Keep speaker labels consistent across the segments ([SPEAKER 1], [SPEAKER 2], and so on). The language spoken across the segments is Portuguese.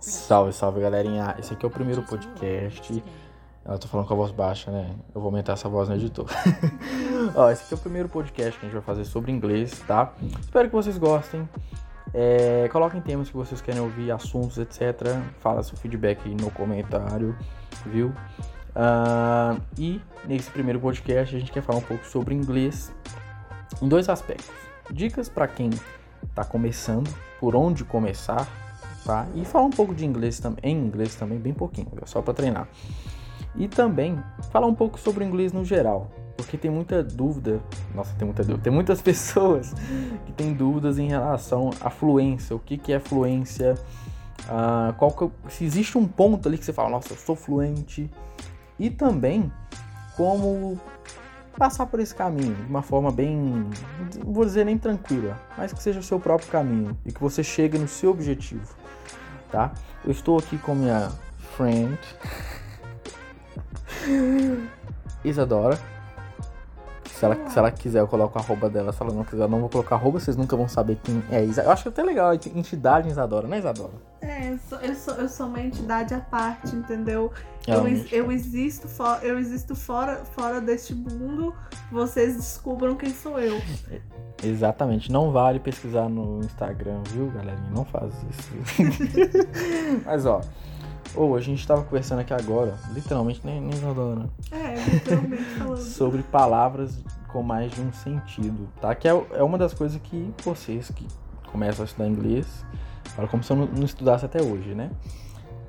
[SPEAKER 1] Salve, salve galerinha. Esse aqui é o primeiro podcast. Eu tô falando com a voz baixa, né? Eu vou aumentar essa voz no editor. Ó, esse aqui é o primeiro podcast que a gente vai fazer sobre inglês, tá? Espero que vocês gostem. É, coloquem temas que vocês querem ouvir, assuntos, etc. Fala seu feedback aí no comentário, viu? Uh, e nesse primeiro podcast a gente quer falar um pouco sobre inglês em dois aspectos: dicas para quem está começando, por onde começar, tá? E falar um pouco de inglês também, em inglês também, bem pouquinho, só para treinar. E também falar um pouco sobre o inglês no geral, porque tem muita dúvida, nossa, tem muita dúvida, tem muitas pessoas que têm dúvidas em relação à fluência, o que, que é fluência, uh, qual que, se existe um ponto ali que você fala, nossa, eu sou fluente, e também como passar por esse caminho de uma forma bem, não vou dizer nem tranquila, mas que seja o seu próprio caminho e que você chegue no seu objetivo, tá? Eu estou aqui com minha friend Isadora. Se ela, se ela quiser, eu coloco a arroba dela. Se ela não quiser, eu não vou colocar arroba, vocês nunca vão saber quem é Isadora. Eu acho até legal a entidade Isadora, né, Isadora?
[SPEAKER 2] É, eu sou, eu sou, eu sou uma entidade à parte, entendeu? Eu, eu, existo, for, eu existo fora, fora deste mundo, vocês descubram quem sou eu.
[SPEAKER 1] Exatamente, não vale pesquisar no Instagram, viu, galerinha? Não faz isso. Mas ó, ou oh, a gente estava conversando aqui agora, literalmente, nem, nem
[SPEAKER 2] Isadora. É, literalmente falando.
[SPEAKER 1] sobre palavras com mais de um sentido, tá? Que é, é uma das coisas que vocês que começam a estudar inglês, agora como se eu não, não estudasse até hoje, né?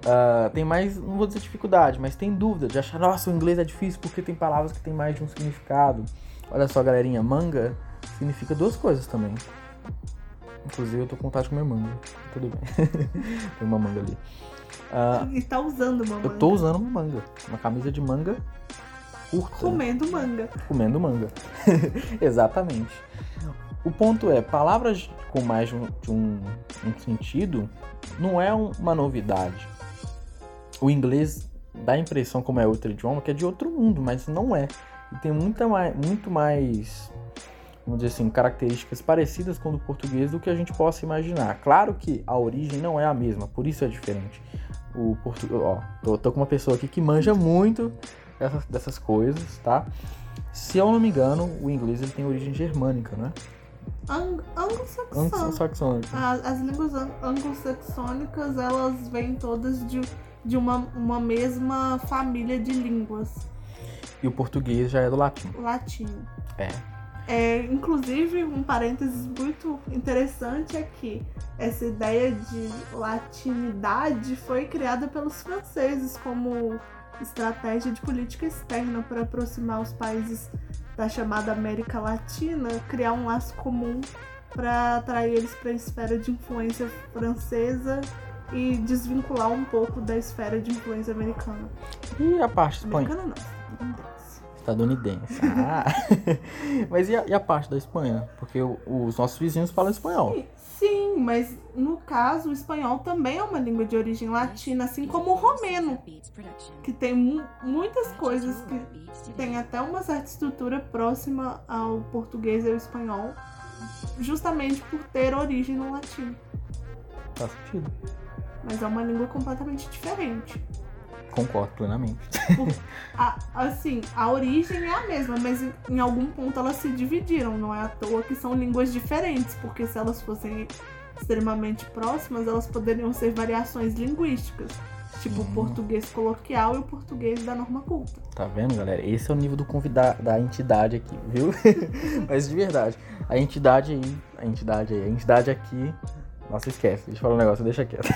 [SPEAKER 1] Uh, tem mais, não vou dizer dificuldade, mas tem dúvida de achar, nossa, o inglês é difícil porque tem palavras que tem mais de um significado. Olha só, galerinha, manga significa duas coisas também. Inclusive, eu tô com vontade de comer manga. Tudo bem. tem uma manga ali.
[SPEAKER 2] Uh, e tá usando uma manga.
[SPEAKER 1] Eu tô usando uma manga. Uma camisa de manga curta.
[SPEAKER 2] Comendo manga.
[SPEAKER 1] Comendo manga. Exatamente. O ponto é, palavras com mais de um, um sentido não é uma novidade. O inglês dá a impressão, como é outro idioma, que é de outro mundo, mas não é. E tem muita mais, muito mais, vamos dizer assim, características parecidas com o do português do que a gente possa imaginar. Claro que a origem não é a mesma, por isso é diferente. O português, ó, tô, tô com uma pessoa aqui que manja muito dessas, dessas coisas, tá? Se eu não me engano, o inglês ele tem origem germânica, né?
[SPEAKER 2] Ang anglo-saxônica. As, as línguas anglo-saxônicas, elas vêm todas de, de uma, uma mesma família de línguas.
[SPEAKER 1] E o português já é do latim.
[SPEAKER 2] Latim.
[SPEAKER 1] É.
[SPEAKER 2] É, inclusive, um parênteses muito interessante é que essa ideia de latinidade foi criada pelos franceses como estratégia de política externa para aproximar os países da chamada América Latina, criar um laço comum para atrair eles para a esfera de influência francesa e desvincular um pouco da esfera de influência americana.
[SPEAKER 1] E a parte espanhola?
[SPEAKER 2] Americana não,
[SPEAKER 1] estadunidense. Ah. mas e a, e a, parte da Espanha? Porque os nossos vizinhos falam espanhol.
[SPEAKER 2] Sim, sim, mas no caso o espanhol também é uma língua de origem latina, assim como o romeno, que tem mu muitas coisas que tem até uma certa estrutura próxima ao português e ao espanhol, justamente por ter origem no latino.
[SPEAKER 1] Faz sentido.
[SPEAKER 2] Mas é uma língua completamente diferente.
[SPEAKER 1] Concordo plenamente.
[SPEAKER 2] a, assim, a origem é a mesma, mas em, em algum ponto elas se dividiram. Não é à toa que são línguas diferentes, porque se elas fossem extremamente próximas, elas poderiam ser variações linguísticas. Tipo o português coloquial e o português da norma culta.
[SPEAKER 1] Tá vendo, galera? Esse é o nível do convidado da entidade aqui, viu? Mas de verdade, a entidade aí, a entidade aí, a entidade aqui. Nossa, esquece, deixa eu falar um negócio, deixa quieto.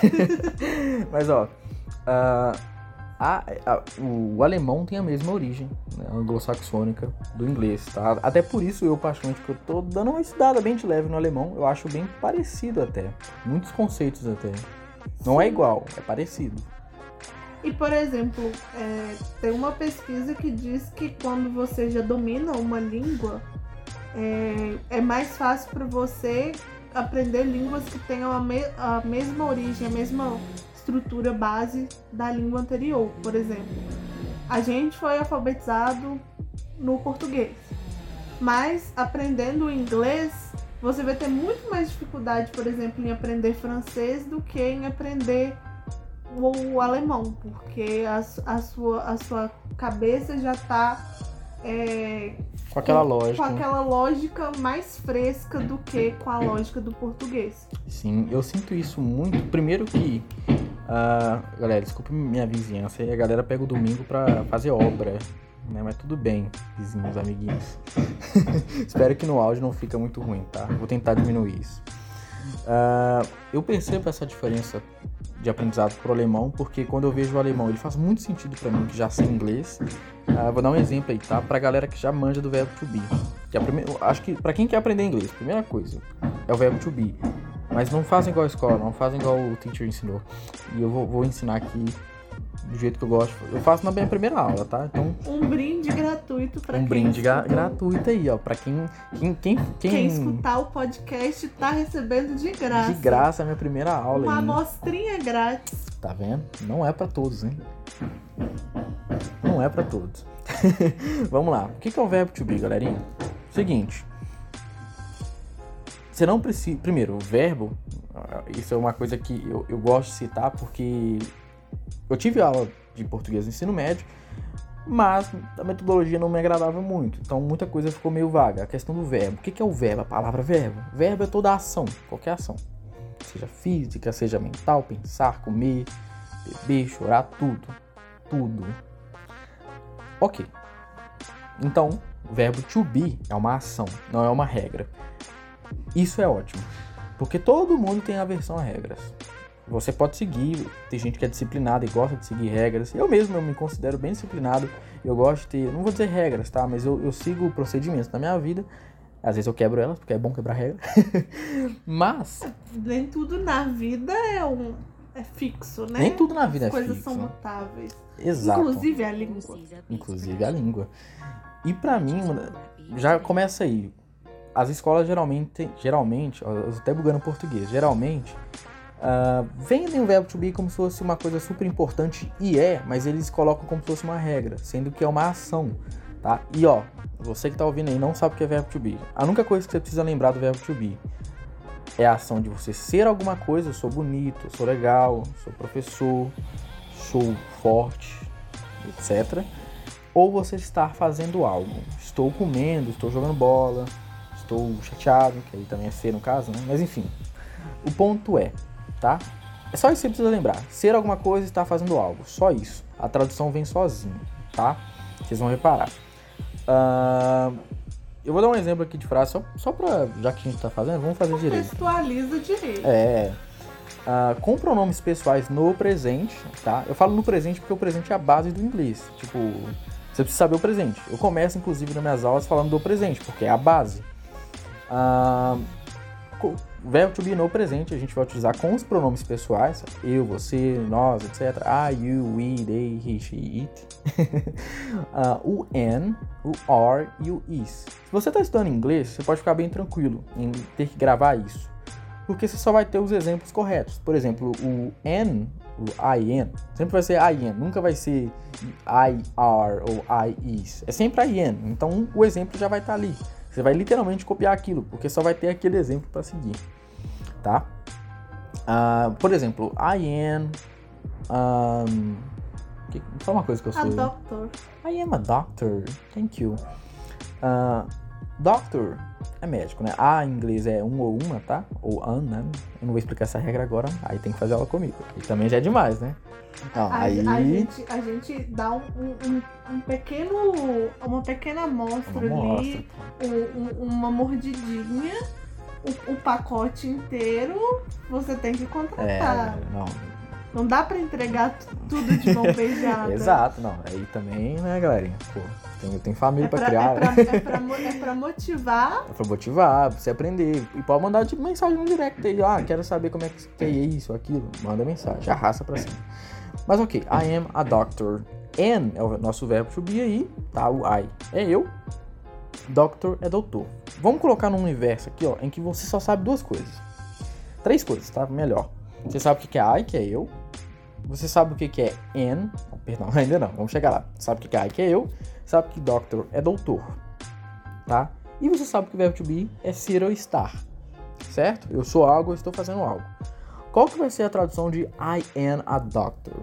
[SPEAKER 1] Mas ó, uh, a, a, o alemão tem a mesma origem né, anglo-saxônica do inglês, tá? Até por isso eu, particularmente, que eu tô dando uma estudada bem de leve no alemão, eu acho bem parecido até. Muitos conceitos até. Não é igual, é parecido.
[SPEAKER 2] E, por exemplo, é, tem uma pesquisa que diz que quando você já domina uma língua, é, é mais fácil para você aprender línguas que tenham a, me, a mesma origem, a mesma estrutura base da língua anterior. Por exemplo, a gente foi alfabetizado no português, mas aprendendo o inglês, você vai ter muito mais dificuldade, por exemplo, em aprender francês do que em aprender o, o alemão, porque a, a, sua, a sua cabeça já está é,
[SPEAKER 1] com aquela
[SPEAKER 2] com,
[SPEAKER 1] lógica.
[SPEAKER 2] Com aquela lógica mais fresca do que com a lógica do português.
[SPEAKER 1] Sim, eu sinto isso muito. Primeiro que. Uh, galera, desculpe minha vizinhança. A galera pega o domingo pra fazer obra. Né? Mas tudo bem, vizinhos, amiguinhos. Espero que no áudio não fica muito ruim, tá? Vou tentar diminuir isso. Uh, eu percebo essa diferença de aprendizado pro alemão, porque quando eu vejo o alemão, ele faz muito sentido para mim que já sei inglês. Uh, vou dar um exemplo aí, tá? Pra galera que já manja do verbo to be. Que a primeira, acho que para quem quer aprender inglês, primeira coisa é o verbo to be. Mas não fazem igual a escola, não fazem igual o teacher ensinou. E eu vou, vou ensinar aqui do jeito que eu gosto. Eu faço na minha primeira aula, tá?
[SPEAKER 2] Então um brinde gratuito para
[SPEAKER 1] um
[SPEAKER 2] quem
[SPEAKER 1] brinde gra gratuito aí, ó, para quem quem, quem quem
[SPEAKER 2] quem escutar o podcast tá recebendo de graça.
[SPEAKER 1] De graça a minha primeira aula
[SPEAKER 2] Uma
[SPEAKER 1] aí.
[SPEAKER 2] amostrinha grátis.
[SPEAKER 1] Tá vendo? Não é para todos, hein? Não é para todos. Vamos lá. O que é o verbo to be, galerinha? Seguinte. Você não precisa. Primeiro, o verbo. Isso é uma coisa que eu, eu gosto de citar porque eu tive aula de português no ensino médio, mas a metodologia não me agradava muito. Então muita coisa ficou meio vaga. A questão do verbo. O que é o verbo? A palavra verbo. Verbo é toda ação, qualquer ação. Seja física, seja mental, pensar, comer, beber, chorar, tudo. Tudo. Ok. Então, o verbo to be é uma ação, não é uma regra. Isso é ótimo. Porque todo mundo tem aversão a regras. Você pode seguir, tem gente que é disciplinada e gosta de seguir regras. Eu mesmo eu me considero bem disciplinado. Eu gosto de ter, não vou dizer regras, tá? Mas eu, eu sigo procedimentos na minha vida. Às vezes eu quebro elas, porque é bom quebrar regra. Mas.
[SPEAKER 2] Nem tudo na vida é um. É fixo, né?
[SPEAKER 1] Nem tudo na vida
[SPEAKER 2] As
[SPEAKER 1] é
[SPEAKER 2] coisas
[SPEAKER 1] fixo.
[SPEAKER 2] são mutáveis.
[SPEAKER 1] Exato.
[SPEAKER 2] Inclusive a língua.
[SPEAKER 1] Inclusive a língua. E pra mim, já começa aí. As escolas geralmente, geralmente, eu tô até bugando português, geralmente Uh, vendem o verbo to be como se fosse uma coisa super importante e é, mas eles colocam como se fosse uma regra, sendo que é uma ação, tá? E ó, você que tá ouvindo aí não sabe o que é verbo to be. A única coisa que você precisa lembrar do verbo to be é a ação de você ser alguma coisa, eu sou bonito, eu sou legal, sou professor, sou forte, etc. Ou você estar fazendo algo. Estou comendo, estou jogando bola, estou chateado, que aí também é ser no caso, né? Mas enfim. O ponto é, tá? É só isso que você precisa lembrar. Ser alguma coisa e estar fazendo algo. Só isso. A tradução vem sozinha, tá? Vocês vão reparar. Uh, eu vou dar um exemplo aqui de frase, só, só pra. Já que a gente tá fazendo, vamos fazer direito.
[SPEAKER 2] Contextualiza direito.
[SPEAKER 1] É. Uh, com pronomes pessoais no presente, tá? Eu falo no presente porque o presente é a base do inglês. Tipo, você precisa saber o presente. Eu começo, inclusive, nas minhas aulas falando do presente, porque é a base. Uh, verbo to be no presente a gente vai utilizar com os pronomes pessoais, eu, você, nós, etc. I, you, we, they, he, she, it. uh, o n, o are e o is. Se você está estudando inglês, você pode ficar bem tranquilo em ter que gravar isso. Porque você só vai ter os exemplos corretos. Por exemplo, o n, o in, sempre vai ser in, nunca vai ser I are ou I is. É sempre in. Então o exemplo já vai estar tá ali. Você vai literalmente copiar aquilo, porque só vai ter aquele exemplo para seguir, tá? Uh, por exemplo, I am. Um, que, fala uma coisa que eu sou.
[SPEAKER 2] A doctor.
[SPEAKER 1] I am a doctor. Thank you. Uh, doctor é médico, né? A em inglês é um ou uma, tá? Ou an, né? Eu não vou explicar essa regra agora, aí tem que fazer aula comigo. E também já é demais, né? Não,
[SPEAKER 2] a,
[SPEAKER 1] aí...
[SPEAKER 2] a, gente, a gente dá um, um, um pequeno. uma pequena amostra
[SPEAKER 1] Uma
[SPEAKER 2] ali, um, uma mordidinha, o, o, pacote inteiro você tem que contratar.
[SPEAKER 1] É, não.
[SPEAKER 2] Não dá pra entregar tudo de mão beijada.
[SPEAKER 1] Exato, não. Aí também, né, galerinha? Pô, tem, tem família
[SPEAKER 2] é pra,
[SPEAKER 1] pra criar.
[SPEAKER 2] É pra, é, pra, é pra motivar.
[SPEAKER 1] É pra motivar, pra você aprender. E pode mandar tipo mensagem no direct aí. Ah, quero saber como é que é isso, aquilo. Manda mensagem, arrasta pra cima. Mas ok, I am a doctor. An é o nosso verbo to be aí, tá? O I é eu. Doctor é doutor. Vamos colocar num universo aqui, ó, em que você só sabe duas coisas. Três coisas, tá? Melhor. Você sabe o que é I, que é eu. Você sabe o que é N. Perdão, ainda não, vamos chegar lá. Sabe o que é I, que é eu. Sabe que Doctor é doutor. Tá? E você sabe que o verbo to be é ser ou estar. certo? Eu sou algo, eu estou fazendo algo. Qual que vai ser a tradução de I am a doctor?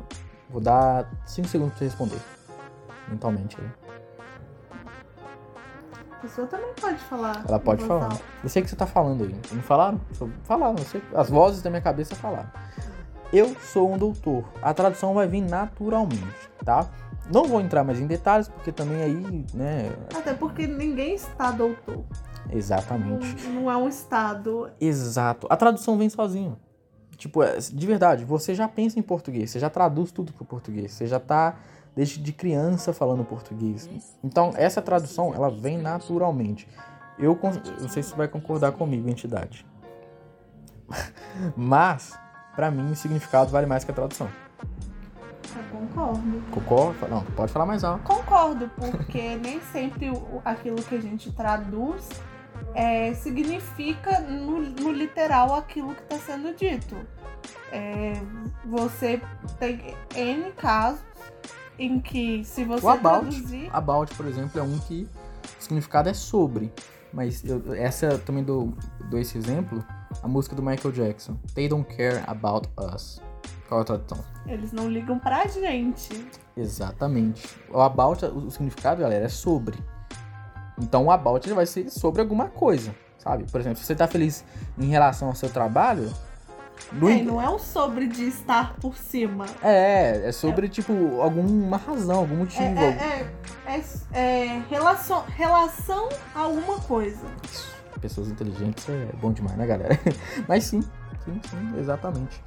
[SPEAKER 1] Vou dar 5 segundos pra você responder. Mentalmente aí.
[SPEAKER 2] A pessoa também pode falar.
[SPEAKER 1] Ela pode falar. Eu sei que você tá falando aí. Não falaram? Falaram. As vozes da minha cabeça falaram. Eu sou um doutor. A tradução vai vir naturalmente, tá? Não vou entrar mais em detalhes, porque também aí, né?
[SPEAKER 2] Até porque ninguém está doutor. Não,
[SPEAKER 1] Exatamente.
[SPEAKER 2] não é um estado.
[SPEAKER 1] Exato. A tradução vem sozinho. Tipo, é, de verdade, você já pensa em português, você já traduz tudo pro português, você já tá desde de criança falando português. Então, essa tradução, ela vem naturalmente. Eu não sei se você vai concordar comigo, entidade. Mas, pra mim, o significado vale mais que a tradução.
[SPEAKER 2] Eu concordo.
[SPEAKER 1] Concorda? Não, pode falar mais alto.
[SPEAKER 2] Concordo, porque nem sempre aquilo que a gente traduz é, significa no, no literal aquilo que está sendo dito. É, você tem N casos em que se você
[SPEAKER 1] O about.
[SPEAKER 2] traduzir.
[SPEAKER 1] About, por exemplo, é um que o significado é sobre. Mas eu, essa eu também dou, dou esse exemplo. A música do Michael Jackson. They don't care about us. Qual é a tradução?
[SPEAKER 2] Eles não ligam pra gente.
[SPEAKER 1] Exatamente. O about, o, significado, galera, é sobre. Então o about vai ser sobre alguma coisa, sabe? Por exemplo, se você tá feliz em relação ao seu trabalho, no
[SPEAKER 2] É, não é um sobre de estar por cima.
[SPEAKER 1] é, é sobre, tipo, alguma razão, algum
[SPEAKER 2] É,
[SPEAKER 1] motivo.
[SPEAKER 2] é, é, é, é relação, relação a alguma coisa.
[SPEAKER 1] Isso. Pessoas inteligentes é bom demais, né, galera? Mas sim, sim, sim, exatamente.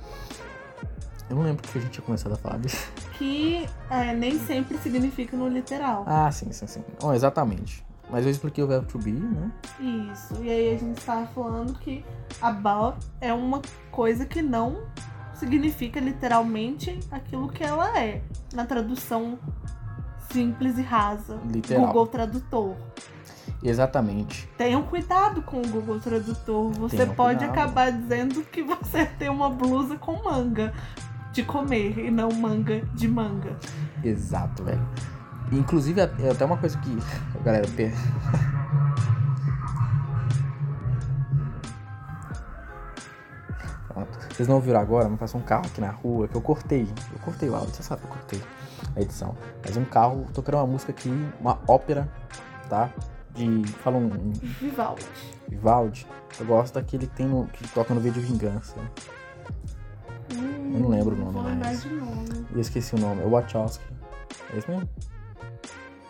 [SPEAKER 1] Eu não lembro o que a gente tinha começado a falar disso.
[SPEAKER 2] Que é, nem sempre significa no literal.
[SPEAKER 1] Ah, sim, sim, sim. Oh, exatamente. Mas eu expliquei o verbo to be, né?
[SPEAKER 2] Isso. E aí a gente estava falando que about é uma coisa que não significa literalmente aquilo que ela é. Na tradução simples e rasa.
[SPEAKER 1] Literal.
[SPEAKER 2] Google Tradutor.
[SPEAKER 1] Exatamente.
[SPEAKER 2] Tenham cuidado com o Google Tradutor. Você
[SPEAKER 1] Tenham
[SPEAKER 2] pode
[SPEAKER 1] cuidado.
[SPEAKER 2] acabar dizendo que você tem uma blusa com manga de comer e não manga de manga.
[SPEAKER 1] Exato, velho. Inclusive, é até uma coisa que. Galera, per- Pronto. Vocês não ouviram agora, mas passou um carro aqui na rua que eu cortei. Eu cortei o áudio, você sabe que eu cortei a edição. Mas um carro tocando uma música aqui, uma ópera, tá? De. Fala um,
[SPEAKER 2] Vivaldi.
[SPEAKER 1] Vivaldi. Eu gosto daquele que, tem no, que toca no vídeo Vingança.
[SPEAKER 2] Hum,
[SPEAKER 1] Eu não lembro o nome
[SPEAKER 2] lembrar
[SPEAKER 1] mais.
[SPEAKER 2] de nome.
[SPEAKER 1] Eu esqueci o nome. É o Wachowski. É esse mesmo?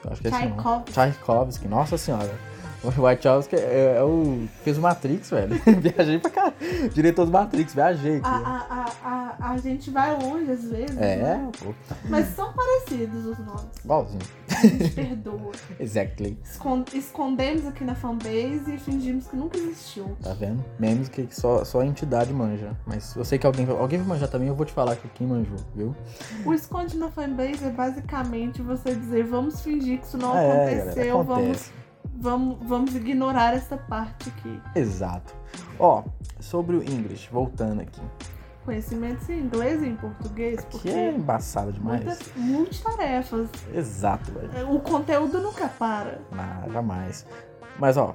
[SPEAKER 1] Acho que é o nome.
[SPEAKER 2] Tchaikovsky.
[SPEAKER 1] Tchaikovsky. Nossa senhora. O Wachowski é, é o fez o Matrix, velho. Viajei pra cá. Diretor do Matrix, viajei aqui.
[SPEAKER 2] A, a, a, a gente vai longe às vezes.
[SPEAKER 1] é,
[SPEAKER 2] né?
[SPEAKER 1] pô.
[SPEAKER 2] Mas são parecidos os nomes.
[SPEAKER 1] Igualzinho.
[SPEAKER 2] A gente perdoa.
[SPEAKER 1] Exactly.
[SPEAKER 2] Escon- escondemos aqui na fanbase e fingimos que nunca existiu.
[SPEAKER 1] Tá vendo? Memes que só, só a entidade manja. Mas eu sei que alguém, alguém vai manjar também, eu vou te falar que quem manjou, viu?
[SPEAKER 2] O esconde na fanbase é basicamente você dizer vamos fingir que isso não
[SPEAKER 1] É,
[SPEAKER 2] aconteceu,
[SPEAKER 1] galera,
[SPEAKER 2] vamos, vamos, vamos ignorar essa parte aqui.
[SPEAKER 1] Exato. Ó, sobre o English, voltando aqui.
[SPEAKER 2] Conhecimentos em inglês e em português, porque
[SPEAKER 1] Que é embaçado demais.
[SPEAKER 2] muitas multitarefas.
[SPEAKER 1] Exato, velho.
[SPEAKER 2] O conteúdo nunca para.
[SPEAKER 1] Não, jamais. Mas ó,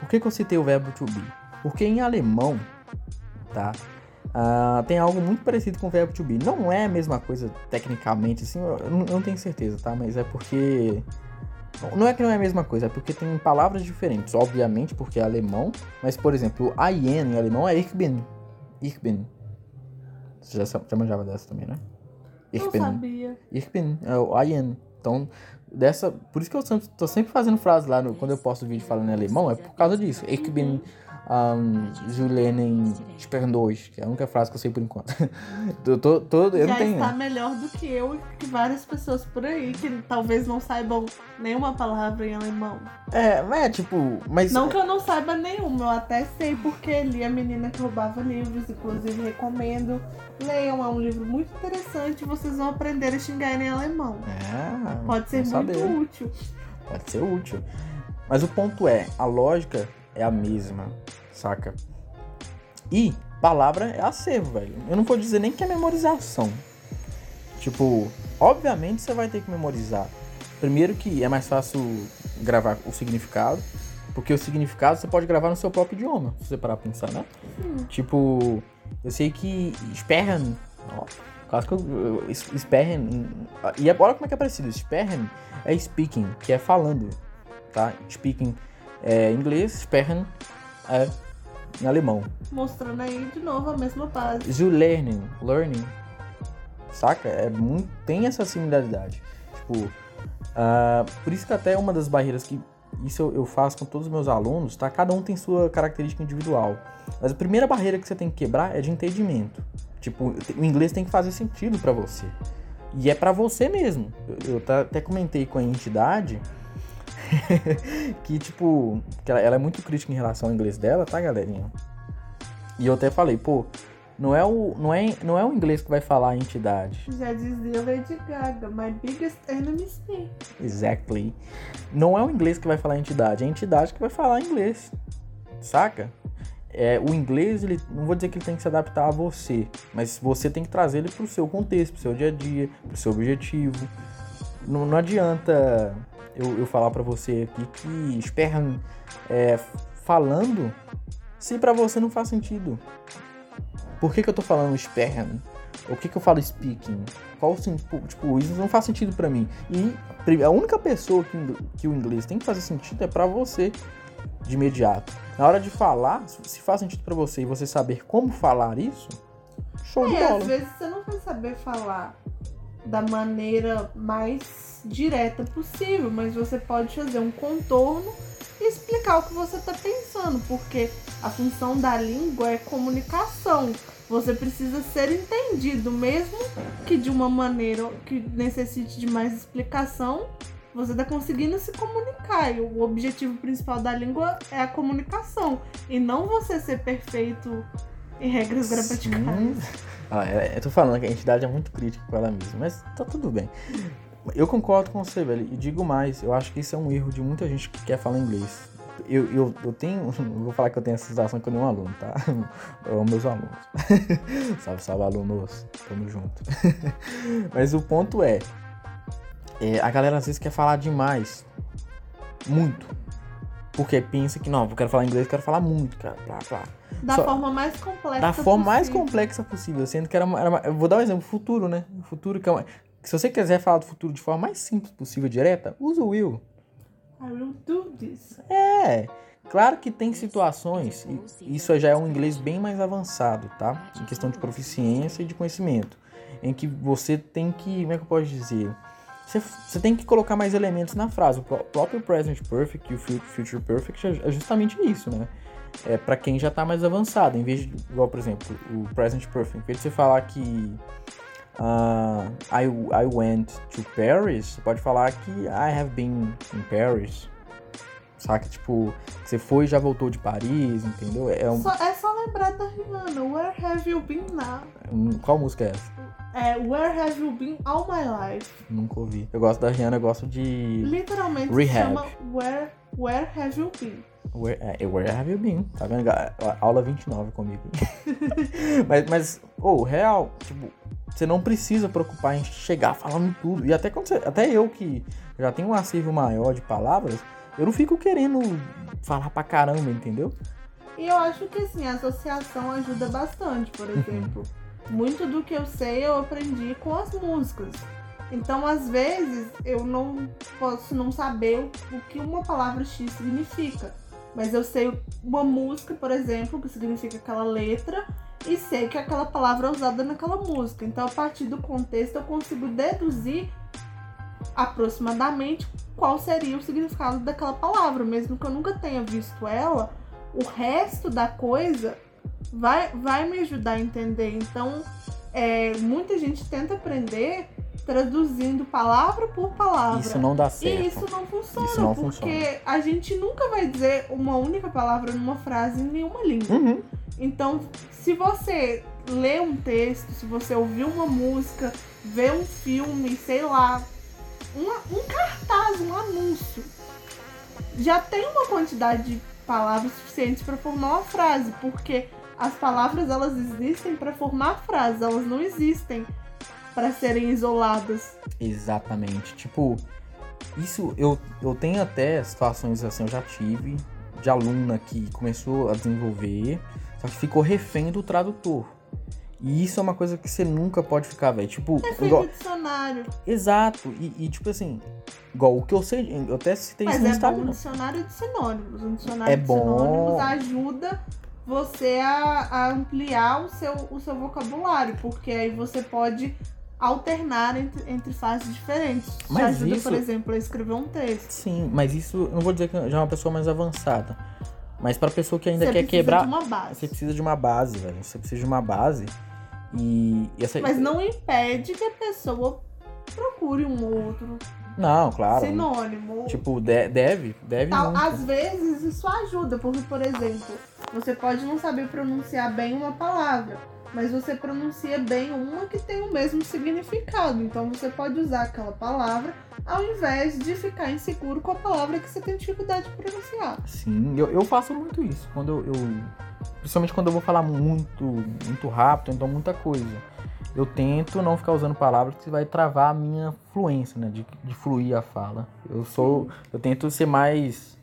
[SPEAKER 1] por que, que eu citei o verbo to be? Porque em alemão, tá? ah, tem algo muito parecido com o verbo to be. Não é a mesma coisa tecnicamente, assim, eu não, eu não tenho certeza, tá? Mas é porque. Não é que não é a mesma coisa, é porque tem palavras diferentes, obviamente, porque é alemão. Mas, por exemplo, I am em alemão é ich bin. Ich bin. Você já, já manjava dessa também, né? Ich
[SPEAKER 2] não sabia.
[SPEAKER 1] Ich bin, é o I am. Então, dessa. Por isso que eu sempre, tô sempre fazendo frase lá no, quando eu posto vídeo falando em alemão, é por causa disso. Ich bin um, Julenen Sperrndois, que é a única frase que eu sei por enquanto. eu tô, tô, eu não
[SPEAKER 2] Já
[SPEAKER 1] tenho.
[SPEAKER 2] está melhor do que eu e que várias pessoas por aí que talvez não saibam nenhuma palavra em alemão.
[SPEAKER 1] É, mas é tipo. Mas.
[SPEAKER 2] Não que eu não saiba nenhuma, eu até sei porque li A Menina que Roubava Livros, inclusive recomendo. Leiam, é um livro muito interessante, vocês vão aprender a xingar em alemão.
[SPEAKER 1] É,
[SPEAKER 2] Pode ser muito
[SPEAKER 1] saber.
[SPEAKER 2] útil.
[SPEAKER 1] Pode ser útil. Mas o ponto é, a lógica é a mesma, saca? E palavra é acervo, velho. Eu não vou dizer nem que é memorização. Tipo, obviamente você vai ter que memorizar. Primeiro que é mais fácil gravar o significado, Porque o significado você pode gravar no seu próprio idioma, se você parar pra pensar, né?
[SPEAKER 2] Sim.
[SPEAKER 1] Tipo, eu sei que sperren, ó, quase que eu, eu- sperren, e agora como é que é parecido? Sperren é speaking, que é falando, tá? Speaking é inglês, sperren é em alemão.
[SPEAKER 2] Mostrando aí de novo a mesma base.
[SPEAKER 1] Zu learning, learning, saca? É muito, tem essa similaridade. Tipo, ah, por isso que até uma das barreiras que isso eu, eu faço com todos os meus alunos, tá? Cada um tem sua característica individual. Mas a primeira barreira que você tem que quebrar é de entendimento. Tipo, o inglês tem que fazer sentido pra você. E é pra você mesmo. Eu, eu até comentei com a entidade que, tipo, que ela, ela é muito crítica em relação ao inglês dela, tá, galerinha? E eu até falei, pô, não é o, não é, não é o inglês que vai falar a entidade.
[SPEAKER 2] Já dizia Lady Gaga, my biggest enemy.
[SPEAKER 1] Exactly. Não é o inglês que vai falar a entidade, é a entidade que vai falar inglês. Saca? É, o inglês, ele, não vou dizer que ele tem que se adaptar a você, mas você tem que trazer ele pro seu contexto, pro seu dia a dia, pro seu objetivo. Não, não adianta eu, eu falar pra você aqui que Sperran é, falando se pra você não faz sentido. Por que, que eu tô falando Sperran? O que, que eu falo speaking? Qual o sen- tipo, isso não faz sentido pra mim. E a única pessoa que, que o inglês tem que fazer sentido é pra você de imediato. Na hora de falar, se faz sentido pra você e você saber como falar isso, show de
[SPEAKER 2] É,
[SPEAKER 1] bola.
[SPEAKER 2] às vezes você não vai saber falar da maneira mais direta possível, mas você pode fazer um contorno e explicar o que você está pensando, porque a função da língua é comunicação. Você precisa ser entendido, mesmo que de uma maneira que necessite de mais explicação, você está conseguindo se comunicar. E o objetivo principal da língua é a comunicação, e não você ser perfeito em regras gramaticais.
[SPEAKER 1] Ah, é, eu tô falando que a entidade é muito crítica com ela mesma, mas tá tudo bem. Eu concordo com você, velho, e digo mais, eu acho que isso é um erro de muita gente que quer falar inglês. Eu, eu, eu tenho, não vou falar que eu tenho essa sensação com nenhum aluno, tá? Eu amo meus alunos. salve, salve, alunos. Tamo junto. Mas o ponto é, é, a galera às vezes quer falar demais. Muito. Porque pensa que, não, eu quero falar inglês, eu quero falar muito, cara. Blá, blá
[SPEAKER 2] Da
[SPEAKER 1] Só-
[SPEAKER 2] forma mais complexa
[SPEAKER 1] da forma mais
[SPEAKER 2] possível.
[SPEAKER 1] complexa possível, sendo que era, uma- era uma- eu vou dar um exemplo, futuro, né? O futuro que é uma, se você quiser falar do futuro de forma mais simples possível, direta, usa o will.
[SPEAKER 2] I will do this.
[SPEAKER 1] É, claro que tem situações, e isso já é um inglês bem mais avançado, tá? Em questão de proficiência e de conhecimento, em que você tem que, como é que eu posso dizer? Você, você tem que colocar mais elementos na frase. O pró- próprio present perfect e o fu- future perfect é é justamente isso, né? É para quem já tá mais avançado, em vez de, igual, por exemplo, o present perfect, em vez de você falar que ah, I, I went to Paris, você pode falar que I have been in Paris. Saca? Tipo, você foi e já voltou de Paris, entendeu? É um,
[SPEAKER 2] Só- é só lembrar da Rihanna. Where have you been now?
[SPEAKER 1] um- Qual música é essa?
[SPEAKER 2] É, where have you been all my life?
[SPEAKER 1] Nunca ouvi. Eu gosto da Rihanna, eu gosto de.
[SPEAKER 2] Literalmente
[SPEAKER 1] Rehab.
[SPEAKER 2] chama Where, where have you been?
[SPEAKER 1] Where, é, where have you been? Tá vendo? Aula 29 comigo. mas, mas, ô, real, tipo, você não precisa preocupar em chegar falando tudo. E até quando você, até eu que já tenho um acervo maior de palavras, eu não fico querendo falar pra caramba, entendeu?
[SPEAKER 2] E eu acho que assim, a associação ajuda bastante, por exemplo. Muito do que eu sei eu aprendi com as músicas. Então, às vezes, eu não posso não saber o o que uma palavra X significa. Mas eu sei uma música, por exemplo, que significa aquela letra, e sei que aquela palavra é usada naquela música. Então, a partir do contexto, eu consigo deduzir aproximadamente qual seria o significado daquela palavra, mesmo que eu nunca tenha visto ela, o resto da coisa vai, vai me ajudar a entender. Então, é, muita gente tenta aprender traduzindo palavra por palavra.
[SPEAKER 1] Isso não dá certo.
[SPEAKER 2] E isso não funciona,
[SPEAKER 1] Isso não
[SPEAKER 2] porque
[SPEAKER 1] funciona.
[SPEAKER 2] a gente nunca vai dizer uma única palavra numa frase em nenhuma língua.
[SPEAKER 1] Uhum.
[SPEAKER 2] Então, se você lê um texto, se você ouvir uma música, vê um filme, sei lá, uma- um cartaz, um anúncio, já tem uma quantidade de palavras suficientes para formar uma frase, porque as palavras elas existem para formar frases, elas não existem para serem isoladas.
[SPEAKER 1] Exatamente. Tipo, isso eu, eu tenho até situações assim, eu já tive de aluna que começou a desenvolver, só que ficou refém do tradutor. E isso é uma coisa que você nunca pode ficar, velho. Tipo,
[SPEAKER 2] É
[SPEAKER 1] igual...
[SPEAKER 2] dicionário.
[SPEAKER 1] Exato. E, e, tipo assim, igual o que eu sei, eu até citei
[SPEAKER 2] Mas
[SPEAKER 1] isso no
[SPEAKER 2] é bom um
[SPEAKER 1] Instagram.
[SPEAKER 2] dicionário de sinônimos. Um dicionário
[SPEAKER 1] É
[SPEAKER 2] de
[SPEAKER 1] bom.
[SPEAKER 2] sinônimos ajuda você a, a ampliar o seu, o seu vocabulário, porque aí você pode alternar entre, entre fases diferentes. Te
[SPEAKER 1] Mas
[SPEAKER 2] ajuda,
[SPEAKER 1] isso-
[SPEAKER 2] por exemplo, a escrever um texto.
[SPEAKER 1] Sim, mas isso não vou dizer que já é uma pessoa mais avançada. Mas pra pessoa que ainda
[SPEAKER 2] você
[SPEAKER 1] quer
[SPEAKER 2] precisa
[SPEAKER 1] quebrar.
[SPEAKER 2] de uma base.
[SPEAKER 1] Você precisa de uma base, velho. Você precisa de uma base. E, e essa.
[SPEAKER 2] Mas não impede que a pessoa procure um outro
[SPEAKER 1] Não, claro.
[SPEAKER 2] sinônimo.
[SPEAKER 1] Tipo, de- deve, deve
[SPEAKER 2] Tal-
[SPEAKER 1] muito.
[SPEAKER 2] às vezes isso ajuda, porque, por exemplo, você pode não saber pronunciar bem uma palavra, mas você pronuncia bem uma que tem o mesmo significado. Então você pode usar aquela palavra ao invés de ficar inseguro com a palavra que você tem dificuldade de pronunciar.
[SPEAKER 1] Sim, eu, eu faço muito isso. Quando eu, eu- Principalmente quando eu vou falar muito, muito rápido, então muita coisa. Eu tento não ficar usando palavras que vai travar a minha fluência, né? De, de fluir a fala. Eu sou. Eu tento ser mais.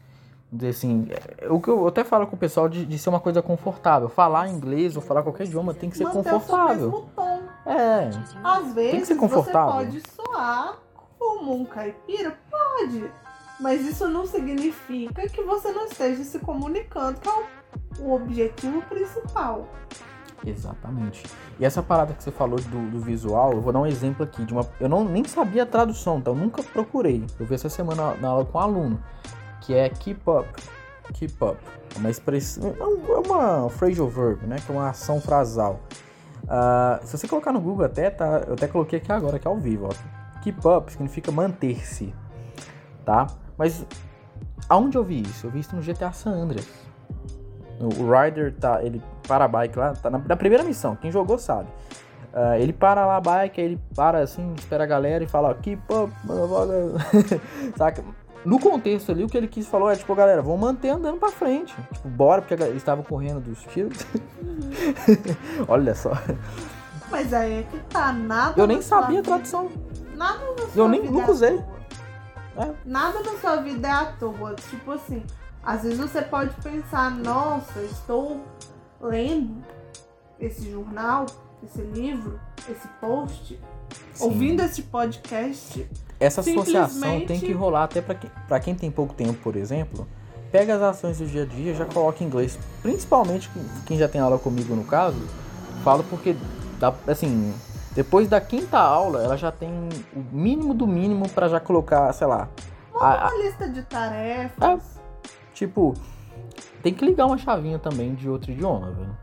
[SPEAKER 1] Dizer assim. é, O que eu até falo com o pessoal de, de ser uma coisa confortável. Falar inglês ou falar qualquer idioma tem que ser
[SPEAKER 2] Manter o
[SPEAKER 1] confortável.
[SPEAKER 2] mesmo tom.
[SPEAKER 1] É.
[SPEAKER 2] Às vezes
[SPEAKER 1] ser confortável.
[SPEAKER 2] você pode soar como um caipira, pode. Mas isso não significa que você não esteja se comunicando, que é o objetivo principal.
[SPEAKER 1] Exatamente. E essa parada que você falou do, do visual, eu vou dar um exemplo aqui de uma. Eu não, nem sabia a tradução, então nunca procurei. Eu vi essa semana na, aula com um aluno, que é keep up. Keep up. É uma expressão. É é uma phrasal verb, né? Que é uma ação frasal. Ah, se você colocar no Google até, tá? Eu até coloquei aqui agora, que é ao vivo, ó. Keep up significa manter-se. Tá? Mas aonde eu vi isso? Eu vi isso no GTA San Andreas. O Ryder tá, ele para a bike lá, tá na, na primeira missão, quem jogou sabe. Ah, ele para lá a bike, aí ele para assim, espera a galera e fala, motherfucker." saca? No contexto ali, o que ele quis falar é, tipo, galera, vamos manter andando pra frente. Tipo, bora, porque eles estavam correndo dos tiros. Olha só.
[SPEAKER 2] Mas aí é que tá, nada.
[SPEAKER 1] Eu nem sabia a tradução.
[SPEAKER 2] Nada na sua
[SPEAKER 1] Eu nem
[SPEAKER 2] vida
[SPEAKER 1] nunca
[SPEAKER 2] é à
[SPEAKER 1] usei. É.
[SPEAKER 2] Nada na sua vida é à toa. Tipo assim, às vezes você pode pensar, nossa, estou lendo esse jornal, esse livro, esse post,
[SPEAKER 1] Sim.
[SPEAKER 2] ouvindo esse podcast.
[SPEAKER 1] Essa associação tem que rolar até pra quem, pra quem tem pouco tempo, por exemplo. Pega as ações do dia a dia, já coloca em inglês. Principalmente quem- já tem aula comigo no caso, falo porque assim, depois da quinta aula, ela já tem o mínimo do mínimo pra já colocar, sei lá, a- a-
[SPEAKER 2] Uma lista de tarefas.
[SPEAKER 1] Tipo, tem que ligar uma chavinha também de outro idioma, velho.